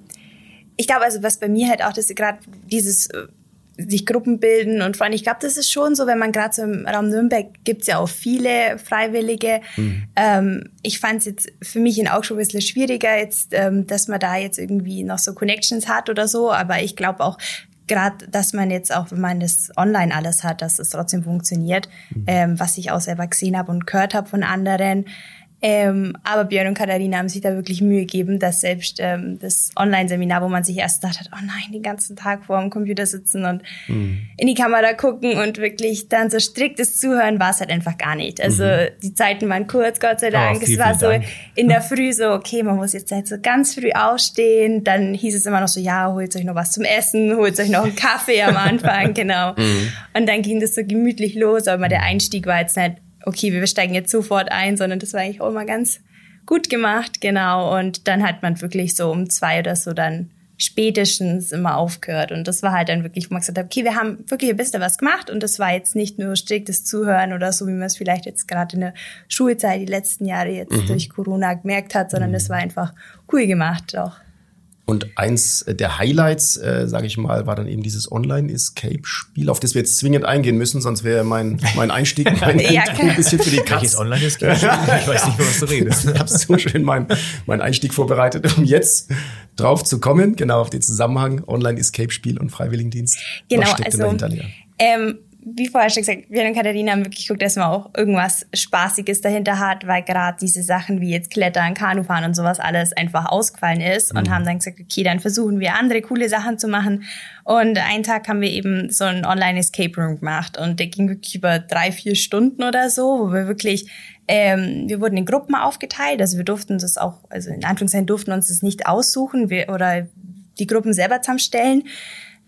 ich glaube, also was bei mir halt auch, das gerade dieses äh, sich Gruppen bilden und Freunde. Ich glaube, das ist schon so, wenn man gerade so im Raum Nürnberg gibt's ja auch viele Freiwillige. Mhm. Ähm, ich fand es jetzt für mich in auch schon ein bisschen schwieriger, jetzt, ähm, dass man da jetzt irgendwie noch so Connections hat oder so. Aber ich glaube auch, gerade, dass man jetzt auch, wenn man das online alles hat, dass es trotzdem funktioniert, mhm. ähm, was ich auch selber gesehen habe und gehört habe von anderen. Ähm, aber Björn und Katharina haben sich da wirklich Mühe gegeben, dass selbst ähm, das Online-Seminar, wo man sich erst gedacht hat, oh nein, den ganzen Tag vor dem Computer sitzen und mhm. in die Kamera gucken und wirklich dann so striktes Zuhören war es halt einfach gar nicht. Also mhm. die Zeiten waren kurz, Gott sei Dank. Oh, viel, es war so Dank. in der Früh so, okay, man muss jetzt halt so ganz früh aufstehen. Dann hieß es immer noch so, ja, holt euch noch was zum Essen, holt euch noch einen Kaffee am Anfang, genau. Mhm. Und dann ging das so gemütlich los, aber der Einstieg war jetzt nicht okay, wir steigen jetzt sofort ein, sondern das war eigentlich auch immer ganz gut gemacht, genau. Und dann hat man wirklich so um zwei oder so dann spätestens immer aufgehört. Und das war halt dann wirklich, wo man gesagt hat, okay, wir haben wirklich ein bisschen was gemacht und das war jetzt nicht nur striktes Zuhören oder so, wie man es vielleicht jetzt gerade in der Schulzeit die letzten Jahre jetzt mhm. durch Corona gemerkt hat, sondern das war einfach cool gemacht auch. Und eins der Highlights, äh, sage ich mal, war dann eben dieses Online-Escape-Spiel, auf das wir jetzt zwingend eingehen müssen, sonst wäre mein, mein Einstieg mein ja, ein bisschen für die Katz. Welches Online-Escape-Spiel? Ich weiß nicht, was du redest. ich habe so schön meinen mein Einstieg vorbereitet, um jetzt drauf zu kommen, genau auf den Zusammenhang Online-Escape-Spiel und Freiwilligendienst. Genau, was steckt also, denn dahinter, Lea? Ähm, wie vorher schon gesagt, wir und Katharina haben wirklich geguckt, dass man auch irgendwas Spaßiges dahinter hat, weil gerade diese Sachen wie jetzt Klettern, Kanufahren und sowas alles einfach ausgefallen ist und mhm. haben dann gesagt, okay, dann versuchen wir andere coole Sachen zu machen. Und einen Tag haben wir eben so ein Online-Escape Room gemacht und der ging wirklich über drei, vier Stunden oder so, wo wir wirklich ähm, wir wurden in Gruppen aufgeteilt, also wir durften das auch, also in Anführungszeichen durften uns das nicht aussuchen wir, oder die Gruppen selber zusammenstellen.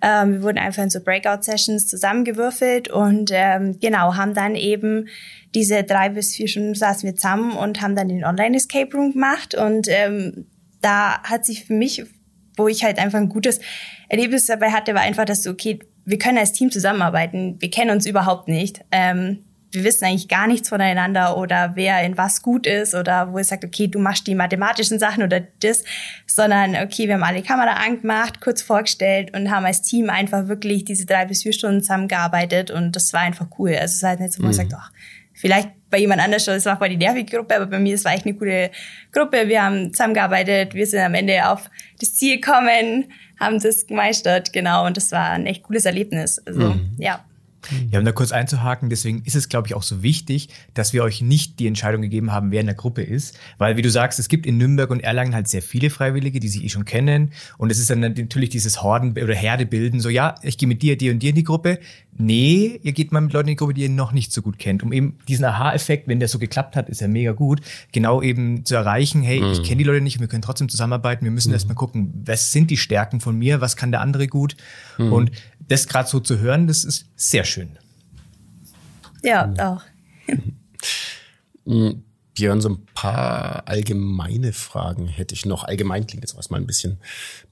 Ähm, wir wurden einfach in so Breakout-Sessions zusammengewürfelt und ähm, genau, haben dann eben diese drei bis vier Stunden saßen wir zusammen und haben dann den Online-Escape Room gemacht. Und ähm, da hat sich für mich, wo ich halt einfach ein gutes Erlebnis dabei hatte, war einfach, dass so, okay, wir können als Team zusammenarbeiten, wir kennen uns überhaupt nicht. Ähm, wir wissen eigentlich gar nichts voneinander oder wer in was gut ist oder wo es sagt, okay, du machst die mathematischen Sachen oder das, sondern okay, wir haben alle Kamera angemacht, kurz vorgestellt und haben als Team einfach wirklich diese drei bis vier Stunden zusammengearbeitet und das war einfach cool. Also es ist halt nicht so, wo man mhm. sagt, ach, vielleicht bei jemand anders schon, das war voll die nervige Gruppe, aber bei mir, es war echt eine coole Gruppe. Wir haben zusammengearbeitet, wir sind am Ende auf das Ziel gekommen, haben das gemeistert, genau, und das war ein echt cooles Erlebnis. Also, mhm. ja. Ja, um da kurz einzuhaken, deswegen ist es, glaube ich, auch so wichtig, dass wir euch nicht die Entscheidung gegeben haben, wer in der Gruppe ist. Weil, wie du sagst, es gibt in Nürnberg und Erlangen halt sehr viele Freiwillige, die sich eh schon kennen. Und es ist dann natürlich dieses Horden- oder Herdebilden, so, ja, ich gehe mit dir, dir und dir in die Gruppe. Nee, ihr geht mal mit Leuten in die Gruppe, die ihr noch nicht so gut kennt. Um eben diesen Aha-Effekt, wenn der so geklappt hat, ist ja mega gut, genau eben zu erreichen, hey, mhm. ich kenne die Leute nicht, wir können trotzdem zusammenarbeiten, wir müssen mhm. erstmal gucken, was sind die Stärken von mir, was kann der andere gut. Mhm. Und das gerade so zu hören, das ist sehr schön. Ja, auch. Mhm. Björn, so ein paar allgemeine Fragen hätte ich noch. Allgemein klingt jetzt erstmal ein bisschen,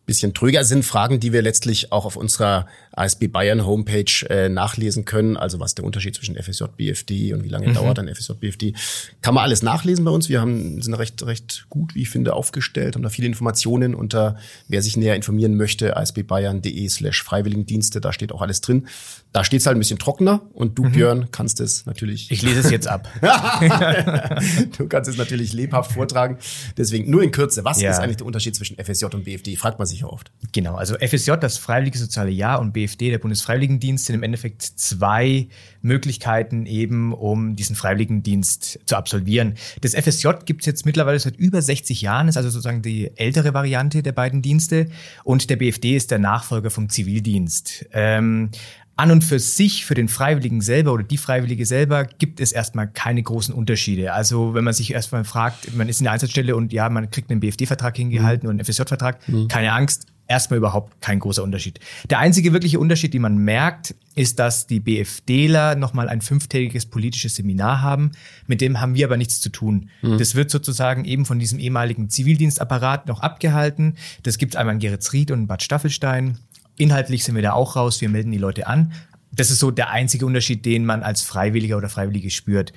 bisschen trüger. Sind Fragen, die wir letztlich auch auf unserer ASB Bayern Homepage äh, nachlesen können. Also was der Unterschied zwischen FSJ, BFD und wie lange mhm. dauert ein FSJ, BFD. Kann man alles nachlesen bei uns. Wir haben, sind recht, recht gut, wie ich finde, aufgestellt, haben da viele Informationen unter, wer sich näher informieren möchte, asbbayern.de slash Freiwilligendienste. Da steht auch alles drin. Da steht es halt ein bisschen trockener und du, mhm. Björn, kannst es natürlich. Ich lese es jetzt ab. du kannst es natürlich lebhaft vortragen. Deswegen nur in Kürze. Was ja. ist eigentlich der Unterschied zwischen FSJ und BFD? Fragt man sich ja oft. Genau. Also FSJ, das Freiwillige Soziale Jahr und BFD, der Bundesfreiwilligendienst, sind im Endeffekt zwei Möglichkeiten eben, um diesen Freiwilligendienst zu absolvieren. Das FSJ gibt es jetzt mittlerweile seit über 60 Jahren, ist also sozusagen die ältere Variante der beiden Dienste. Und der BFD ist der Nachfolger vom Zivildienst. Ähm, an und für sich, für den Freiwilligen selber oder die Freiwillige selber, gibt es erstmal keine großen Unterschiede. Also wenn man sich erstmal fragt, man ist in der Einsatzstelle und ja, man kriegt einen BFD-Vertrag hingehalten mhm. und einen FSJ-Vertrag, mhm. keine Angst, erstmal überhaupt kein großer Unterschied. Der einzige wirkliche Unterschied, den man merkt, ist, dass die BFDler nochmal ein fünftägiges politisches Seminar haben. Mit dem haben wir aber nichts zu tun. Mhm. Das wird sozusagen eben von diesem ehemaligen Zivildienstapparat noch abgehalten. Das gibt es einmal in Geretsried und in Bad Staffelstein. Inhaltlich sind wir da auch raus, wir melden die Leute an. Das ist so der einzige Unterschied, den man als Freiwilliger oder Freiwillige spürt.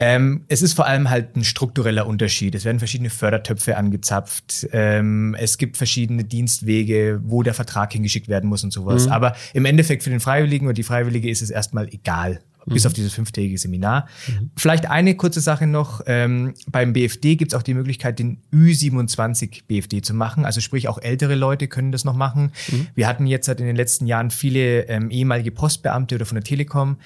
Ähm, es ist vor allem halt ein struktureller Unterschied. Es werden verschiedene Fördertöpfe angezapft. Ähm, es gibt verschiedene Dienstwege, wo der Vertrag hingeschickt werden muss und sowas. Mhm. Aber im Endeffekt für den Freiwilligen oder die Freiwillige ist es erstmal egal, mhm. bis auf dieses fünftägige Seminar. Mhm. Vielleicht eine kurze Sache noch. Ähm, beim BFD gibt es auch die Möglichkeit, den Ü27 BFD zu machen. Also sprich, auch ältere Leute können das noch machen. Mhm. Wir hatten jetzt halt in den letzten Jahren viele ähm, ehemalige Postbeamte oder von der Telekom,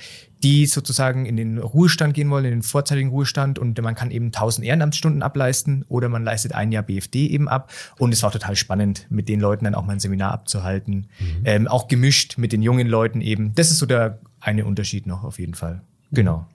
die sozusagen in den Ruhestand gehen wollen, in den vorzeitigen Ruhestand und man kann eben 1000 Ehrenamtsstunden ableisten oder man leistet ein Jahr BFD eben ab und es war total spannend, mit den Leuten dann auch mal ein Seminar abzuhalten, mhm. ähm, auch gemischt mit den jungen Leuten eben. Das ist so der eine Unterschied noch auf jeden Fall. Genau.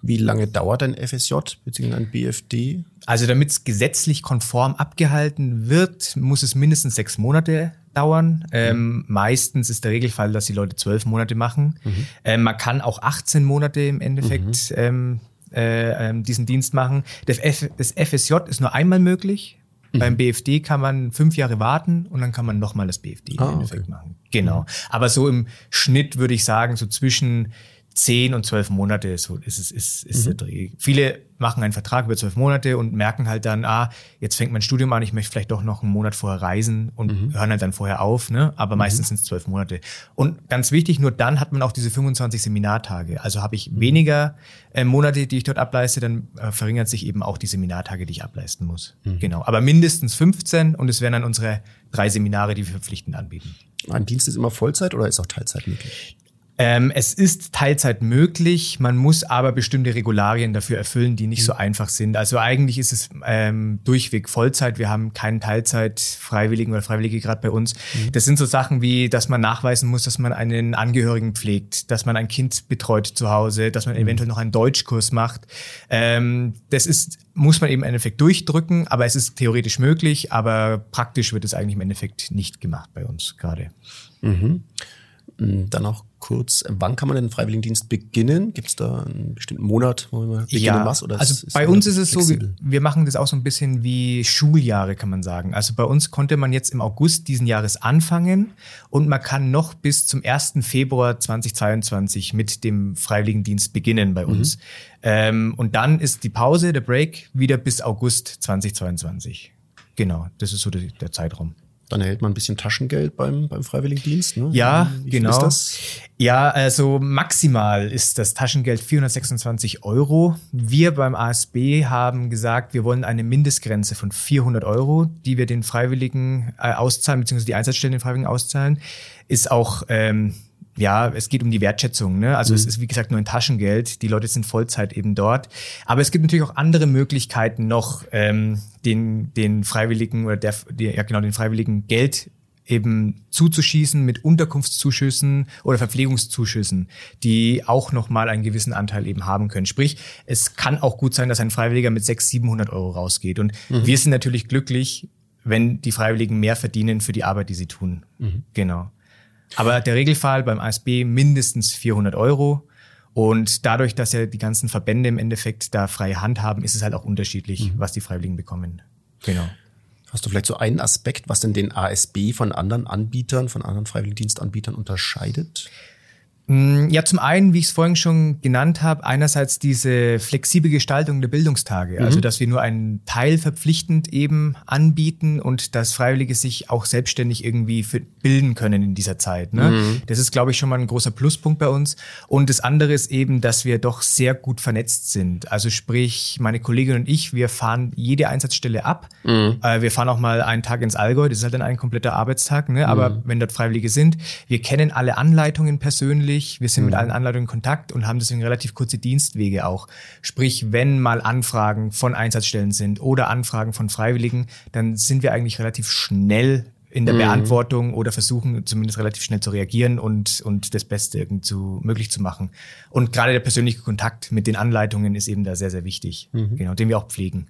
Wie lange dauert ein FSJ bzw. ein BFD? Also damit es gesetzlich konform abgehalten wird, muss es mindestens sechs Monate dauern. Ähm, mhm. meistens ist der Regelfall, dass die Leute zwölf Monate machen. Mhm. Ähm, man kann auch 18 Monate im Endeffekt mhm. ähm, äh, ähm, diesen Dienst machen. Das, F das FSJ ist nur einmal möglich Mhm. Beim BFD kann man fünf Jahre warten und dann kann man nochmal das BFD ah, im Endeffekt okay. machen. Genau. Aber so im Schnitt würde ich sagen, so zwischen zehn und zwölf Monate so ist es ist, ist mhm. der Dreh. Viele machen einen Vertrag über zwölf Monate und merken halt dann, ah, jetzt fängt mein Studium an, ich möchte vielleicht doch noch einen Monat vorher reisen und mhm. hören halt dann vorher auf, ne? Aber mhm. meistens sind es zwölf Monate. Und ganz wichtig, nur dann hat man auch diese 25 Seminartage. Also habe ich mhm. weniger äh, Monate, die ich dort ableiste, dann äh, verringert sich eben auch die Seminartage, die ich ableisten muss. Mhm. Genau. Aber mindestens 15 und es wären dann unsere drei Seminare, die wir verpflichtend anbieten. Ein Dienst ist immer Vollzeit oder ist auch Teilzeit möglich? Ähm, es ist Teilzeit möglich, man muss aber bestimmte Regularien dafür erfüllen, die nicht mhm. so einfach sind. Also eigentlich ist es ähm, durchweg Vollzeit. Wir haben keinen Teilzeit-Freiwilligen oder Freiwillige gerade bei uns. Mhm. Das sind so Sachen wie, dass man nachweisen muss, dass man einen Angehörigen pflegt, dass man ein Kind betreut zu Hause, dass man mhm. eventuell noch einen Deutschkurs macht. Ähm, das ist muss man eben im Endeffekt durchdrücken, aber es ist theoretisch möglich, aber praktisch wird es eigentlich im Endeffekt nicht gemacht bei uns gerade. Mhm. Dann auch kurz, wann kann man denn den Freiwilligendienst beginnen? Gibt es da einen bestimmten Monat, wo man beginnen ja, muss? Oder also bei uns ist es flexibel? so, wir machen das auch so ein bisschen wie Schuljahre, kann man sagen. Also bei uns konnte man jetzt im August diesen Jahres anfangen und man kann noch bis zum 1. Februar 2022 mit dem Freiwilligendienst beginnen bei uns. Mhm. Ähm, und dann ist die Pause, der Break, wieder bis August 2022. Genau, das ist so der, der Zeitraum. Dann erhält man ein bisschen Taschengeld beim, beim Freiwilligendienst. Ne? Ja, Wie genau. Ist das? Ja, also maximal ist das Taschengeld 426 Euro. Wir beim ASB haben gesagt, wir wollen eine Mindestgrenze von 400 Euro, die wir den Freiwilligen äh, auszahlen, beziehungsweise die Einsatzstellen den Freiwilligen auszahlen. Ist auch ähm, ja, es geht um die Wertschätzung. Ne? Also mhm. es ist, wie gesagt, nur ein Taschengeld. Die Leute sind Vollzeit eben dort. Aber es gibt natürlich auch andere Möglichkeiten noch, ähm, den, den Freiwilligen oder der, der, ja genau, den Freiwilligen Geld eben zuzuschießen mit Unterkunftszuschüssen oder Verpflegungszuschüssen, die auch nochmal einen gewissen Anteil eben haben können. Sprich, es kann auch gut sein, dass ein Freiwilliger mit 600, 700 Euro rausgeht. Und mhm. wir sind natürlich glücklich, wenn die Freiwilligen mehr verdienen für die Arbeit, die sie tun. Mhm. Genau. Aber der Regelfall beim ASB mindestens 400 Euro. Und dadurch, dass ja die ganzen Verbände im Endeffekt da freie Hand haben, ist es halt auch unterschiedlich, mhm. was die Freiwilligen bekommen. Genau. Hast du vielleicht so einen Aspekt, was denn den ASB von anderen Anbietern, von anderen Freiwilligendienstanbietern unterscheidet? Mm, ja, zum einen, wie ich es vorhin schon genannt habe, einerseits diese flexible Gestaltung der Bildungstage, also mhm. also dass wir nur einen Teil verpflichtend eben anbieten und dass Freiwillige sich auch selbstständig irgendwie bilden können in dieser Zeit. Ne? Mhm. Das ist, glaube ich, schon mal ein großer Pluspunkt bei uns. Und das andere ist eben, dass wir doch sehr gut vernetzt sind. Also sprich, meine Kollegin und ich, wir fahren jede Einsatzstelle ab. Mhm. Äh, wir fahren auch mal einen Tag ins Allgäu, das ist halt dann ein kompletter Arbeitstag, ne? aber mhm. wenn dort Freiwillige sind, wir kennen alle Anleitungen persönlich persönlich. Wir sind mhm. mit allen Anleitungen in Kontakt und haben deswegen relativ kurze Dienstwege auch. Sprich, wenn mal Anfragen von Einsatzstellen sind oder Anfragen von Freiwilligen, dann sind wir eigentlich relativ schnell in der mhm. Beantwortung oder versuchen zumindest relativ schnell zu reagieren und, und das Beste irgendwie zu, möglich zu machen. Und gerade der persönliche Kontakt mit den Anleitungen ist eben da sehr, sehr wichtig, mhm. genau, den wir auch pflegen.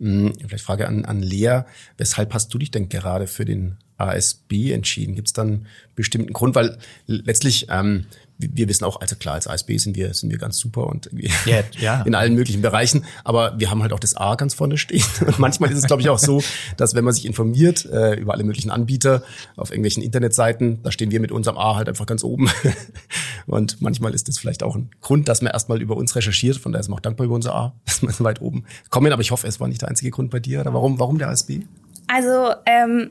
Mhm, vielleicht Frage an, an Lea. Weshalb hast du dich denn gerade für den ASB entschieden? Gibt es dann bestimmten Grund? Weil letztlich, ähm, wir wissen auch, also klar, als ASB sind wir, sind wir ganz super und yeah, ja. in allen möglichen Bereichen, aber wir haben halt auch das A ganz vorne stehen. Und manchmal ist es, glaube ich, auch so, dass wenn man sich informiert äh, über alle möglichen Anbieter auf irgendwelchen Internetseiten, da stehen wir mit unserem A halt einfach ganz oben. Und manchmal ist das vielleicht auch ein Grund, dass man erstmal über uns recherchiert. Von daher sind wir auch dankbar über unser A, dass wir so weit oben kommen. Aber ich hoffe, es war nicht der einzige Grund bei dir. Oder warum, warum der ASB? Also ähm,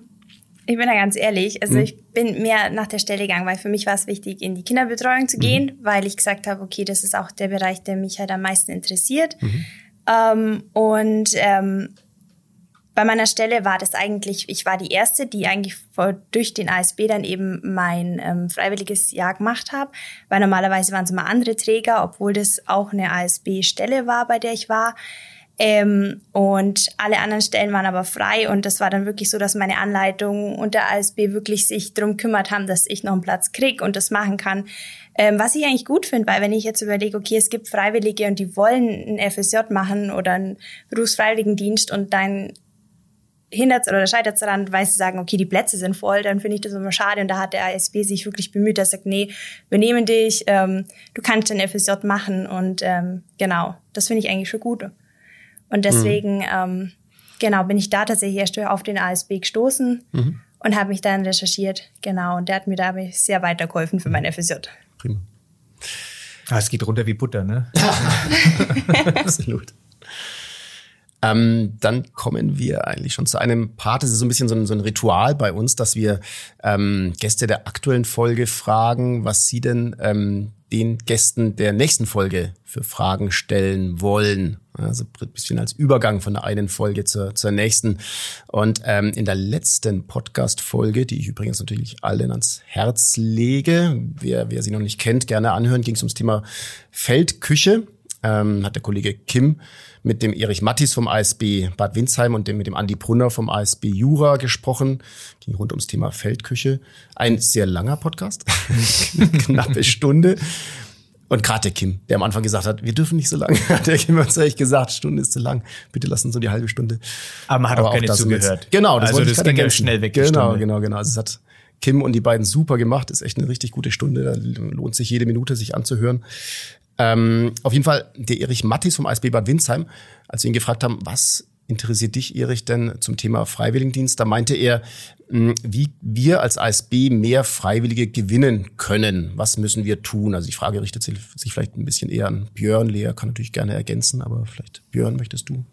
ich bin da ganz ehrlich. Also mhm. ich bin mehr nach der Stelle gegangen, weil für mich war es wichtig, in die Kinderbetreuung zu gehen, mhm. weil ich gesagt habe, okay, das ist auch der Bereich, der mich halt am meisten interessiert. Mhm. Ähm, und ähm, bei meiner Stelle war das eigentlich, ich war die erste, die eigentlich vor, durch den ASB dann eben mein ähm, freiwilliges Jahr gemacht habe, weil normalerweise waren es immer andere Träger, obwohl das auch eine ASB-Stelle war, bei der ich war. Ähm, und alle anderen Stellen waren aber frei und das war dann wirklich so, dass meine Anleitung und der ASB wirklich sich drum kümmert haben, dass ich noch einen Platz krieg und das machen kann. Ähm, was ich eigentlich gut finde, weil wenn ich jetzt überlege, okay, es gibt Freiwillige und die wollen einen FSJ machen oder einen Berufsfreiwilligendienst und dann hindert oder scheitert es daran, weil sie sagen, okay, die Plätze sind voll, dann finde ich das immer schade. Und da hat der ASB sich wirklich bemüht, er sagt, nee, wir nehmen dich, ähm, du kannst den FSJ machen und ähm, genau, das finde ich eigentlich schon gut. Und deswegen, mhm. ähm, genau, bin ich da tatsächlich erst auf den ASB gestoßen mhm. und habe mich dann recherchiert. Genau, und der hat mir da sehr weitergeholfen für meine FSJ. Prima. Ah, es geht runter wie Butter, ne? Absolut. Ähm, dann kommen wir eigentlich schon zu einem Part. Es ist so ein bisschen so ein, so ein Ritual bei uns, dass wir ähm, Gäste der aktuellen Folge fragen, was sie denn ähm, den Gästen der nächsten Folge für Fragen stellen wollen. Also ein bisschen als Übergang von der einen Folge zur, zur nächsten. Und ähm, in der letzten Podcast-Folge, die ich übrigens natürlich allen ans Herz lege, wer, wer sie noch nicht kennt, gerne anhören, ging es ums Thema Feldküche. Ähm, hat der Kollege Kim mit dem Erich Mattis vom ASB Bad Windsheim und dem, mit dem Andi Brunner vom ASB Jura gesprochen. Ging rund ums Thema Feldküche. Ein sehr langer Podcast, knappe Stunde. Und gerade der Kim, der am Anfang gesagt hat, wir dürfen nicht so lange, hat der Kim uns eigentlich gesagt, Stunde ist zu lang, bitte lassen uns so die halbe Stunde. Aber man hat Aber auch keine zugehört. Genau, das also das ging ja schnell weg. Genau, genau, genau. Also es hat Kim und die beiden super gemacht, ist echt eine richtig gute Stunde, da lohnt sich jede Minute, sich anzuhören. Ähm, auf jeden Fall der Erich Mattis vom ASB Bad Windsheim, als wir ihn gefragt haben, was interessiert dich, Erich, denn zum Thema Freiwilligendienst? Da meinte er, hm, wie wir als ASB mehr Freiwillige gewinnen können. Was müssen wir tun? Also die Frage richtet sich vielleicht ein bisschen eher an Björn. Lea kann natürlich gerne ergänzen, aber vielleicht Björn, möchtest du?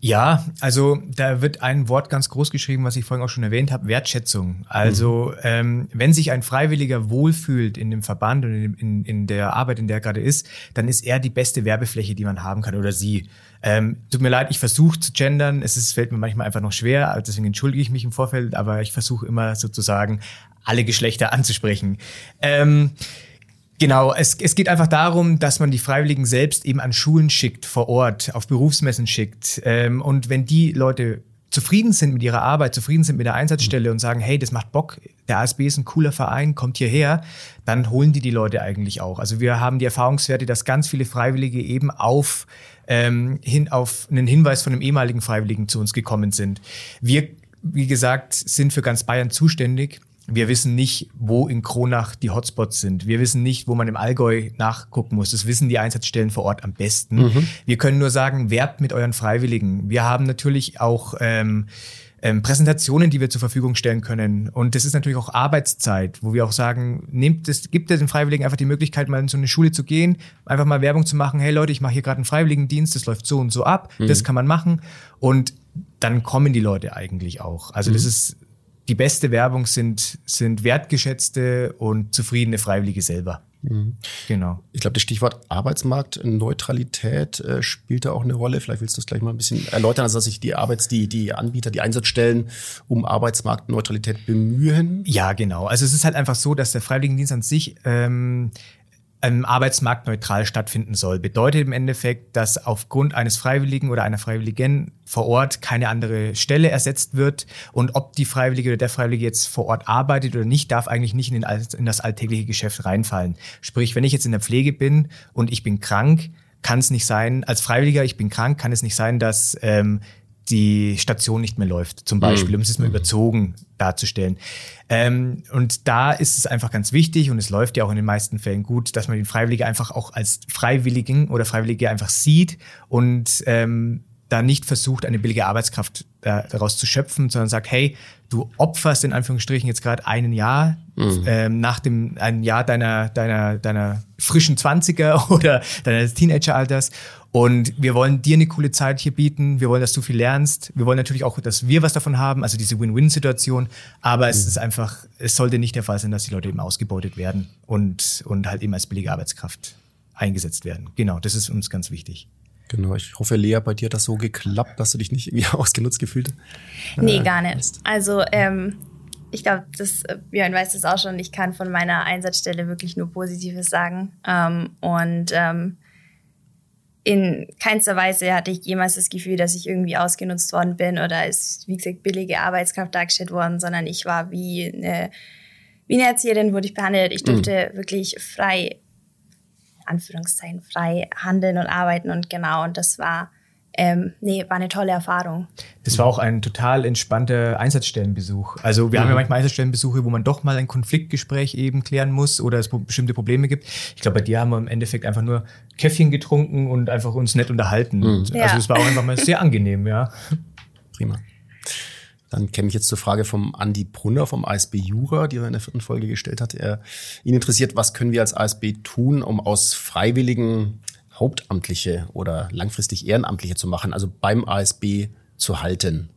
Ja, also da wird ein Wort ganz groß geschrieben, was ich vorhin auch schon erwähnt habe, Wertschätzung. Also mhm. ähm, wenn sich ein Freiwilliger wohlfühlt in dem Verband und in, in, in der Arbeit, in der er gerade ist, dann ist er die beste Werbefläche, die man haben kann oder sie. Ähm, tut mir leid, ich versuche zu gendern, es ist, fällt mir manchmal einfach noch schwer, deswegen entschuldige ich mich im Vorfeld, aber ich versuche immer sozusagen alle Geschlechter anzusprechen. Ähm, Genau, es, es geht einfach darum, dass man die Freiwilligen selbst eben an Schulen schickt, vor Ort, auf Berufsmessen schickt. Ähm, und wenn die Leute zufrieden sind mit ihrer Arbeit, zufrieden sind mit der Einsatzstelle und sagen, hey, das macht Bock, der ASB ist ein cooler Verein, kommt hierher, dann holen die die Leute eigentlich auch. Also wir haben die Erfahrungswerte, dass ganz viele Freiwillige eben auf ähm, hin auf einen Hinweis von einem ehemaligen Freiwilligen zu uns gekommen sind. Wir, wie gesagt, sind für ganz Bayern zuständig wir wissen nicht, wo in Kronach die Hotspots sind. Wir wissen nicht, wo man im Allgäu nachgucken muss. Das wissen die Einsatzstellen vor Ort am besten. Mhm. Wir können nur sagen, werbt mit euren Freiwilligen. Wir haben natürlich auch ähm, ähm, Präsentationen, die wir zur Verfügung stellen können. Und das ist natürlich auch Arbeitszeit, wo wir auch sagen, nehmt es, gibt es den Freiwilligen einfach die Möglichkeit, mal in so eine Schule zu gehen, einfach mal Werbung zu machen. Hey Leute, ich mache hier gerade einen Freiwilligendienst, das läuft so und so ab, mhm. das kann man machen. Und dann kommen die Leute eigentlich auch. Also mhm. das ist die beste Werbung sind, sind wertgeschätzte und zufriedene Freiwillige selber. Mhm. Genau. Ich glaube, das Stichwort Arbeitsmarktneutralität äh, spielt da auch eine Rolle. Vielleicht willst du das gleich mal ein bisschen erläutern, also dass sich die Arbeits-, die, die Anbieter, die Einsatzstellen um Arbeitsmarktneutralität bemühen. Ja, genau. Also es ist halt einfach so, dass der Freiwilligendienst an sich ähm, ähm, arbeitsmarktneutral stattfinden soll. Bedeutet im Endeffekt, dass aufgrund eines Freiwilligen oder einer Freiwilligen vor Ort keine andere Stelle ersetzt wird und ob die Freiwillige oder der Freiwillige jetzt vor Ort arbeitet oder nicht, darf eigentlich nicht in, den, in das alltägliche Geschäft reinfallen. Sprich, wenn ich jetzt in der Pflege bin und ich bin krank, kann es nicht sein, als Freiwilliger, ich bin krank, kann es nicht sein, dass ähm, die Station nicht mehr läuft, zum Beispiel, mhm. um es jetzt mal mhm. überzogen darzustellen. Ähm, und da ist es einfach ganz wichtig und es läuft ja auch in den meisten Fällen gut, dass man den Freiwilligen einfach auch als Freiwilligen oder Freiwillige einfach sieht und ähm, da nicht versucht, eine billige Arbeitskraft äh, daraus zu schöpfen, sondern sagt, hey, du opferst in Anführungsstrichen jetzt gerade ein Jahr mhm. ähm, nach dem ein Jahr deiner deiner deiner frischen Zwanziger oder deines Teenageralters und wir wollen dir eine coole Zeit hier bieten. Wir wollen, dass du viel lernst. Wir wollen natürlich auch, dass wir was davon haben, also diese Win-Win-Situation. Aber mhm. es ist einfach, es sollte nicht der Fall sein, dass die Leute eben ausgebeutet werden und, und halt eben als billige Arbeitskraft eingesetzt werden. Genau, das ist uns ganz wichtig. Genau, ich hoffe, Lea, bei dir hat das so geklappt, dass du dich nicht irgendwie ausgenutzt gefühlt hast. Nee, äh, gar nicht. Hast. Also, ähm, ich glaube, das, äh, Björn weiß das auch schon, ich kann von meiner Einsatzstelle wirklich nur Positives sagen. Ähm, und ähm, in keinster Weise hatte ich jemals das Gefühl, dass ich irgendwie ausgenutzt worden bin oder als, wie gesagt, billige Arbeitskraft dargestellt worden, sondern ich war wie eine, wie eine Erzieherin, wurde ich behandelt. Ich durfte mhm. wirklich frei, Anführungszeichen, frei handeln und arbeiten und genau, und das war ähm, nee, war eine tolle Erfahrung. Das war auch ein total entspannter Einsatzstellenbesuch. Also wir mhm. haben ja mhm. manchmal Einsatzstellenbesuche, wo man doch mal ein Konfliktgespräch eben klären muss oder es bestimmte Probleme gibt. Ich glaube, bei dir haben wir im Endeffekt einfach nur Käffchen getrunken und einfach uns nett unterhalten. Mhm. Also es war auch einfach mal sehr angenehm, ja. Prima. Dann käme ich jetzt zur Frage vom Andi Brunner vom ASB Jura, die er in der vierten Folge gestellt hat. Er, ihn interessiert, was können wir als ASB tun, um aus Freiwilligen Hauptamtliche oder langfristig Ehrenamtliche zu machen, also beim ASB zu halten?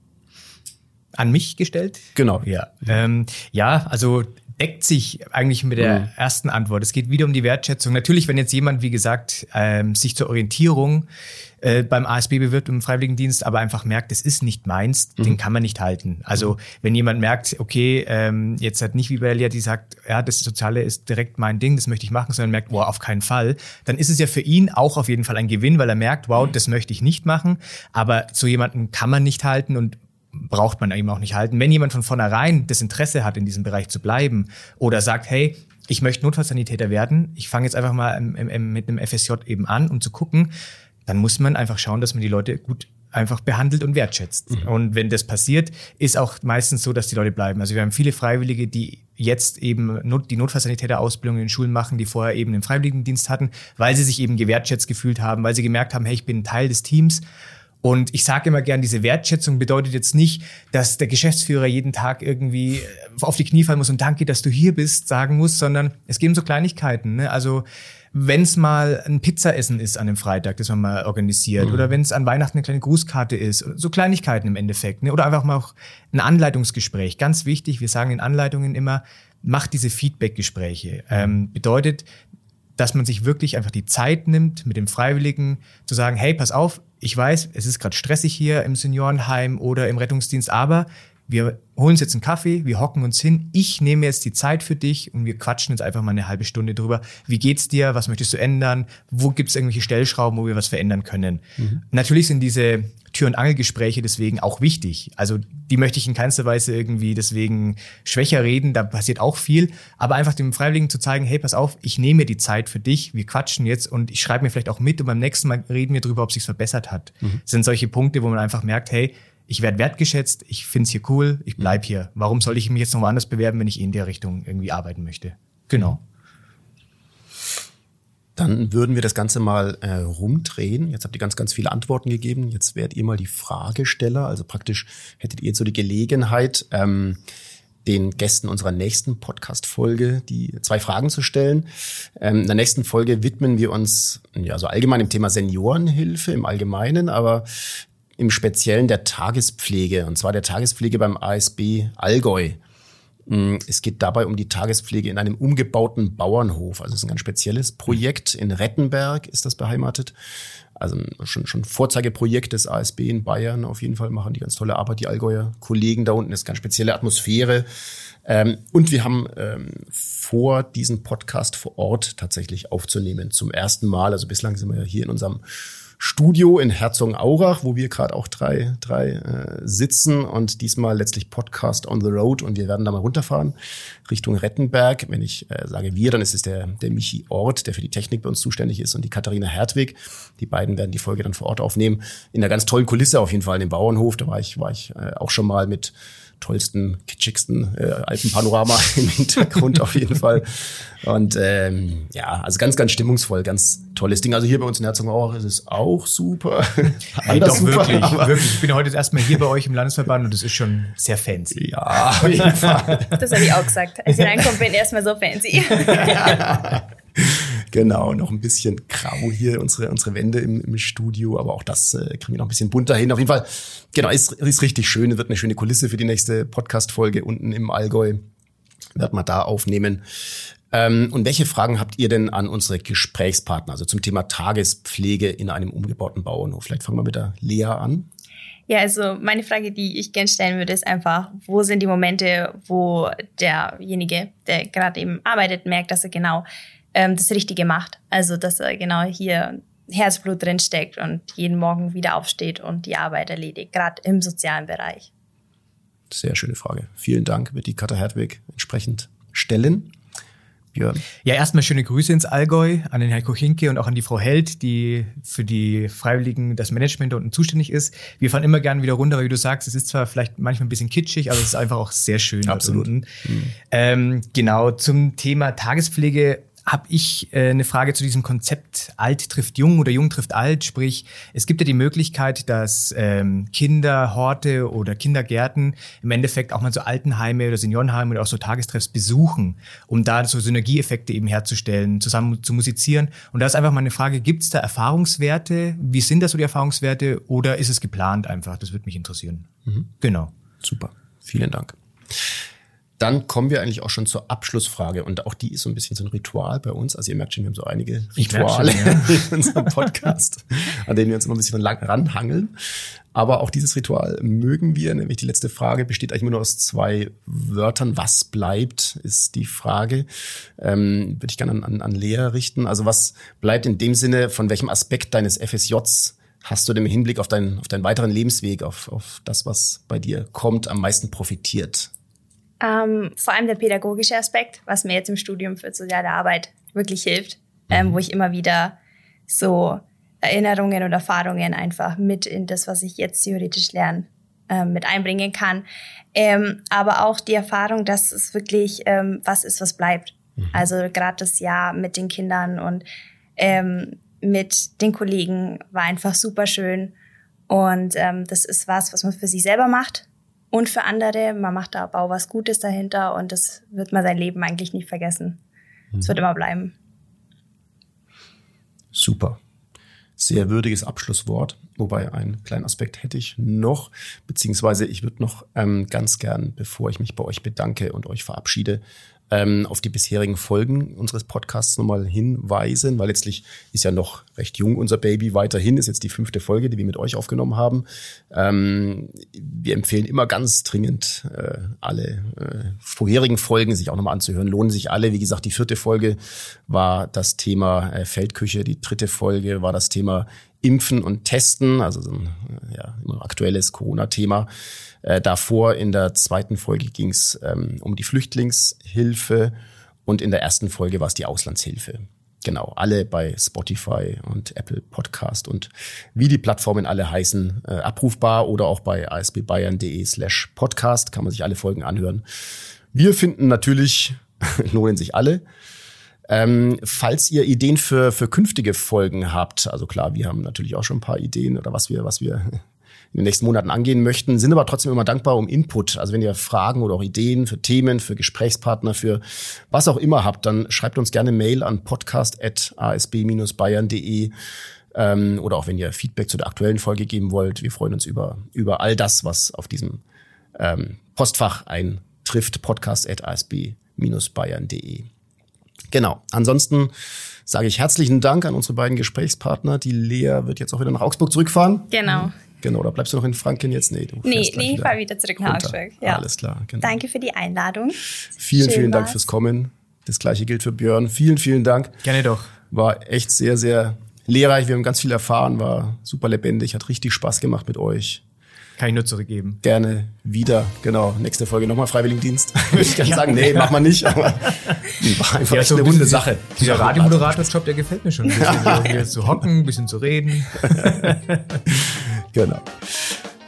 An mich gestellt? Genau. Ja, ähm, ja also deckt sich eigentlich mit der mhm. ersten Antwort. Es geht wieder um die Wertschätzung. Natürlich, wenn jetzt jemand, wie gesagt, ähm, sich zur Orientierung äh, beim ASB bewirbt im Freiwilligendienst, aber einfach merkt, es ist nicht meins, mhm. den kann man nicht halten. Also mhm. wenn jemand merkt, okay, ähm, jetzt hat nicht wie bei Elia, die sagt, ja, das Soziale ist direkt mein Ding, das möchte ich machen, sondern merkt, wow, auf keinen Fall, dann ist es ja für ihn auch auf jeden Fall ein Gewinn, weil er merkt, wow, mhm. das möchte ich nicht machen. Aber so jemanden kann man nicht halten und braucht man eben auch nicht halten. Wenn jemand von vornherein das Interesse hat, in diesem Bereich zu bleiben oder sagt, hey, ich möchte Notfallsanitäter werden, ich fange jetzt einfach mal im, im, mit einem FSJ eben an, um zu gucken, dann muss man einfach schauen, dass man die Leute gut einfach behandelt und wertschätzt. Mhm. Und wenn das passiert, ist auch meistens so, dass die Leute bleiben. Also wir haben viele Freiwillige, die jetzt eben die Notfallsanitäter-Ausbildung in den Schulen machen, die vorher eben den Freiwilligendienst hatten, weil sie sich eben gewertschätzt gefühlt haben, weil sie gemerkt haben, hey, ich bin Teil des Teams und ich sage immer gern, diese Wertschätzung bedeutet jetzt nicht, dass der Geschäftsführer jeden Tag irgendwie äh, auf die Knie fallen muss und danke, dass du hier bist, sagen muss, sondern es geben so Kleinigkeiten. Ne? Also wenn es mal ein Pizzaessen ist an dem Freitag, das man mal organisiert, mhm. oder wenn es an Weihnachten eine kleine Grußkarte ist, so Kleinigkeiten im Endeffekt, ne? oder einfach mal auch ein Anleitungsgespräch. Ganz wichtig, wir sagen in Anleitungen immer, macht diese Feedback-Gespräche. Ähm, bedeutet, dass man sich wirklich einfach die Zeit nimmt, mit dem Freiwilligen zu sagen, hey, pass auf, ich weiß, es ist gerade stressig hier im Seniorenheim oder im Rettungsdienst, aber wir holen uns jetzt einen Kaffee, wir hocken uns hin, ich nehme jetzt die Zeit für dich und wir quatschen jetzt einfach mal eine halbe Stunde drüber. Wie geht's dir? Was möchtest du ändern? Wo gibt's irgendwelche Stellschrauben, wo wir was verändern können? Mhm. Natürlich sind diese Tür- und Angelgespräche deswegen auch wichtig. Also die möchte ich in keinster Weise irgendwie deswegen schwächer reden, da passiert auch viel. Aber einfach dem Freiwilligen zu zeigen, hey, pass auf, ich nehme die Zeit für dich, wir quatschen jetzt und ich schreibe mir vielleicht auch mit und beim nächsten Mal reden wir drüber, ob sich's verbessert hat. Mhm. Das sind solche Punkte, wo man einfach merkt, hey, ich werde wertgeschätzt, ich finde es hier cool, ich bleib mhm. hier. Warum soll ich mich jetzt noch woanders bewerben, wenn ich in der Richtung irgendwie arbeiten möchte? Genau. Dann würden wir das Ganze mal äh, rumdrehen. Jetzt habt ihr ganz, ganz viele Antworten gegeben. Jetzt werdet ihr mal die Fragesteller. Also praktisch hättet ihr so die Gelegenheit, ähm, den Gästen unserer nächsten Podcast-Folge die zwei Fragen zu stellen. Ähm, in der nächsten Folge widmen wir uns ja so allgemein dem Thema Seniorenhilfe im Allgemeinen, aber im Speziellen der Tagespflege, und zwar der Tagespflege beim ASB Allgäu. Mm, es geht dabei um die Tagespflege in einem umgebauten Bauernhof. Also es ist ein ganz spezielles Projekt. In Rettenberg ist das beheimatet. Also schon, schon Vorzeigeprojekt des ASB in Bayern. Auf jeden Fall machen die ganz tolle Arbeit, die Allgäuer Kollegen da unten. Das ist ganz spezielle Atmosphäre. Ähm, und wir haben ähm, vor, diesen Podcast vor Ort tatsächlich aufzunehmen. Zum ersten Mal. Also bislang sind wir ja hier in unserem Studio in Herzogenaurach, wo wir gerade auch drei, drei äh, sitzen und diesmal letztlich Podcast on the Road und wir werden da mal runterfahren Richtung Rettenberg. Wenn ich äh, sage wir, dann ist es der, der Michi Ort, der für die Technik bei uns zuständig ist und die Katharina Hertwig. Die beiden werden die Folge dann vor Ort aufnehmen. In einer ganz tollen Kulisse auf jeden Fall in dem Bauernhof. Da war ich, war ich äh, auch schon mal mit tollsten, kitschigsten äh, Alpenpanorama im Hintergrund auf jeden Fall. Und ähm, ja, also ganz, ganz stimmungsvoll, ganz tolles Ding. Also hier bei uns in Herzogenaurach ist es auch super. Hey, doch, super, wirklich, wirklich. Ich bin heute das erste Mal hier bei euch im Landesverband und das ist schon sehr fancy. Ja, auf jeden Fall. Das habe ich auch gesagt. Als ich reinkomme, bin ich erstmal so fancy. Genau, noch ein bisschen grau hier, unsere, unsere Wände im, im Studio, aber auch das äh, kriegen wir noch ein bisschen bunter hin. Auf jeden Fall, genau, ist, ist richtig schön, wird eine schöne Kulisse für die nächste Podcast-Folge unten im Allgäu. Wird man da aufnehmen. Ähm, und welche Fragen habt ihr denn an unsere Gesprächspartner, also zum Thema Tagespflege in einem umgebauten Bauernhof? Vielleicht fangen wir mit der Lea an. Ja, also meine Frage, die ich gerne stellen würde, ist einfach, wo sind die Momente, wo derjenige, der gerade eben arbeitet, merkt, dass er genau ähm, das Richtige macht. Also, dass er genau hier Herzblut drin steckt und jeden Morgen wieder aufsteht und die Arbeit erledigt, gerade im sozialen Bereich. Sehr schöne Frage. Vielen Dank, wird die Katha Hertwig entsprechend stellen. Björn. Ja, erstmal schöne Grüße ins Allgäu an den Herrn Kochinke und auch an die Frau Held, die für die Freiwilligen das Management unten zuständig ist. Wir fahren immer gerne wieder runter, weil wie du sagst, es ist zwar vielleicht manchmal ein bisschen kitschig, aber es ist einfach auch sehr schön. Absolut. Mhm. Ähm, genau, zum Thema Tagespflege habe ich äh, eine Frage zu diesem Konzept alt trifft jung oder jung trifft alt. Sprich, es gibt ja die Möglichkeit, dass ähm, Kinder, Horte oder Kindergärten im Endeffekt auch mal so Altenheime oder Seniorenheime oder auch so Tagestreffs besuchen, um da so Synergieeffekte eben herzustellen, zusammen zu musizieren. Und da ist einfach mal eine Frage, gibt es da Erfahrungswerte? Wie sind das so die Erfahrungswerte oder ist es geplant einfach? Das würde mich interessieren. Mhm. Genau. Super. Vielen Dank. Dann kommen wir eigentlich auch schon zur Abschlussfrage und auch die ist so ein bisschen so ein Ritual bei uns. Also ihr merkt schon, wir haben so einige Rituale schon, ja. in unserem Podcast, an denen wir uns immer ein bisschen lang ranhangeln. Aber auch dieses Ritual mögen wir, nämlich die letzte Frage besteht eigentlich nur aus zwei Wörtern. Was bleibt, ist die Frage. Ähm, Würde ich gerne an, an, an Lea richten. Also was bleibt in dem Sinne, von welchem Aspekt deines FSJs hast du denn im Hinblick auf, deinen auf deinen weiteren Lebensweg, auf, auf das, was bei dir kommt, am meisten profitiert? Ähm, vor allem der pädagogische Aspekt, was mir jetzt im Studium für soziale Arbeit wirklich hilft, ähm, mhm. wo ich immer wieder so Erinnerungen und Erfahrungen einfach mit in das, was ich jetzt theoretisch lerne, ähm, mit einbringen kann. Ähm, aber auch die Erfahrung, dass es wirklich ähm, was ist, was bleibt. Mhm. Also gerade das Jahr mit den Kindern und ähm, mit den Kollegen war einfach super schön. Und das ist was, was man für sich selber macht und für andere. Man macht da auch was Gutes dahinter und das wird man sein Leben eigentlich nicht vergessen. Es mhm. wird immer bleiben. Super. Sehr würdiges Abschlusswort. Wobei einen kleinen Aspekt hätte ich noch, beziehungsweise ich würde noch ähm, ganz gern, bevor ich mich bei euch bedanke und euch verabschiede, ähm, auf die bisherigen Folgen unseres Podcasts nochmal hinweisen, weil letztlich ist ja noch recht jung unser Baby weiterhin, ist jetzt die fünfte Folge, die wir mit euch aufgenommen haben. Ähm, wir empfehlen immer ganz dringend äh, alle äh, vorherigen Folgen sich auch nochmal anzuhören, lohnen sich alle. Wie gesagt, die vierte Folge war das Thema äh, Feldküche, die dritte Folge war das Thema Impfen und Testen, also so ein ja, aktuelles Corona-Thema. Äh, davor in der zweiten Folge ging es ähm, um die Flüchtlingshilfe und in der ersten Folge war es die Auslandshilfe. Genau, alle bei Spotify und Apple Podcast und wie die Plattformen alle heißen, äh, abrufbar oder auch bei asbbayern.de slash podcast kann man sich alle Folgen anhören. Wir finden natürlich, lohnen sich alle. Ähm, falls ihr Ideen für, für künftige Folgen habt, also klar, wir haben natürlich auch schon ein paar Ideen oder was wir, was wir in den nächsten Monaten angehen möchten, sind aber trotzdem immer dankbar um Input. Also wenn ihr Fragen oder auch Ideen für Themen, für Gesprächspartner, für was auch immer habt, dann schreibt uns gerne Mail an podcast.asb-bayern.de ähm, oder auch wenn ihr Feedback zu der aktuellen Folge geben wollt. Wir freuen uns über, über all das, was auf diesem ähm, Postfach eintrifft, podcast.asb-bayern.de. Genau. Ansonsten sage ich herzlichen Dank an unsere beiden Gesprächspartner. Die Lea wird jetzt auch wieder nach Augsburg zurückfahren. Genau. Genau, oder bleibst du noch in Franken jetzt? Nee, du nee, nee ich fahre wieder zurück nach Augsburg. Ja. Alles klar. Genau. Danke für die Einladung. Vielen, Schön vielen Dank fürs Kommen. Das gleiche gilt für Björn. Vielen, vielen Dank. Gerne doch. War echt sehr, sehr lehrreich. Wir haben ganz viel erfahren, war super lebendig, hat richtig Spaß gemacht mit euch. Kann ich nur zurückgeben. Gerne wieder. Genau. Nächste Folge nochmal Freiwilligendienst. Würde ich gerne ja, sagen, nee, ja. mach mal nicht. Aber war einfach ja, echt so eine runde Sache. Dieser Radiomoderatorjob, der gefällt mir schon. Ein bisschen hier zu hocken, ein bisschen zu reden. genau.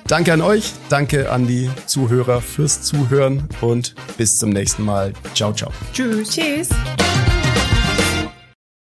Danke an euch, danke an die Zuhörer fürs Zuhören und bis zum nächsten Mal. Ciao, ciao. Tschüss. Tschüss.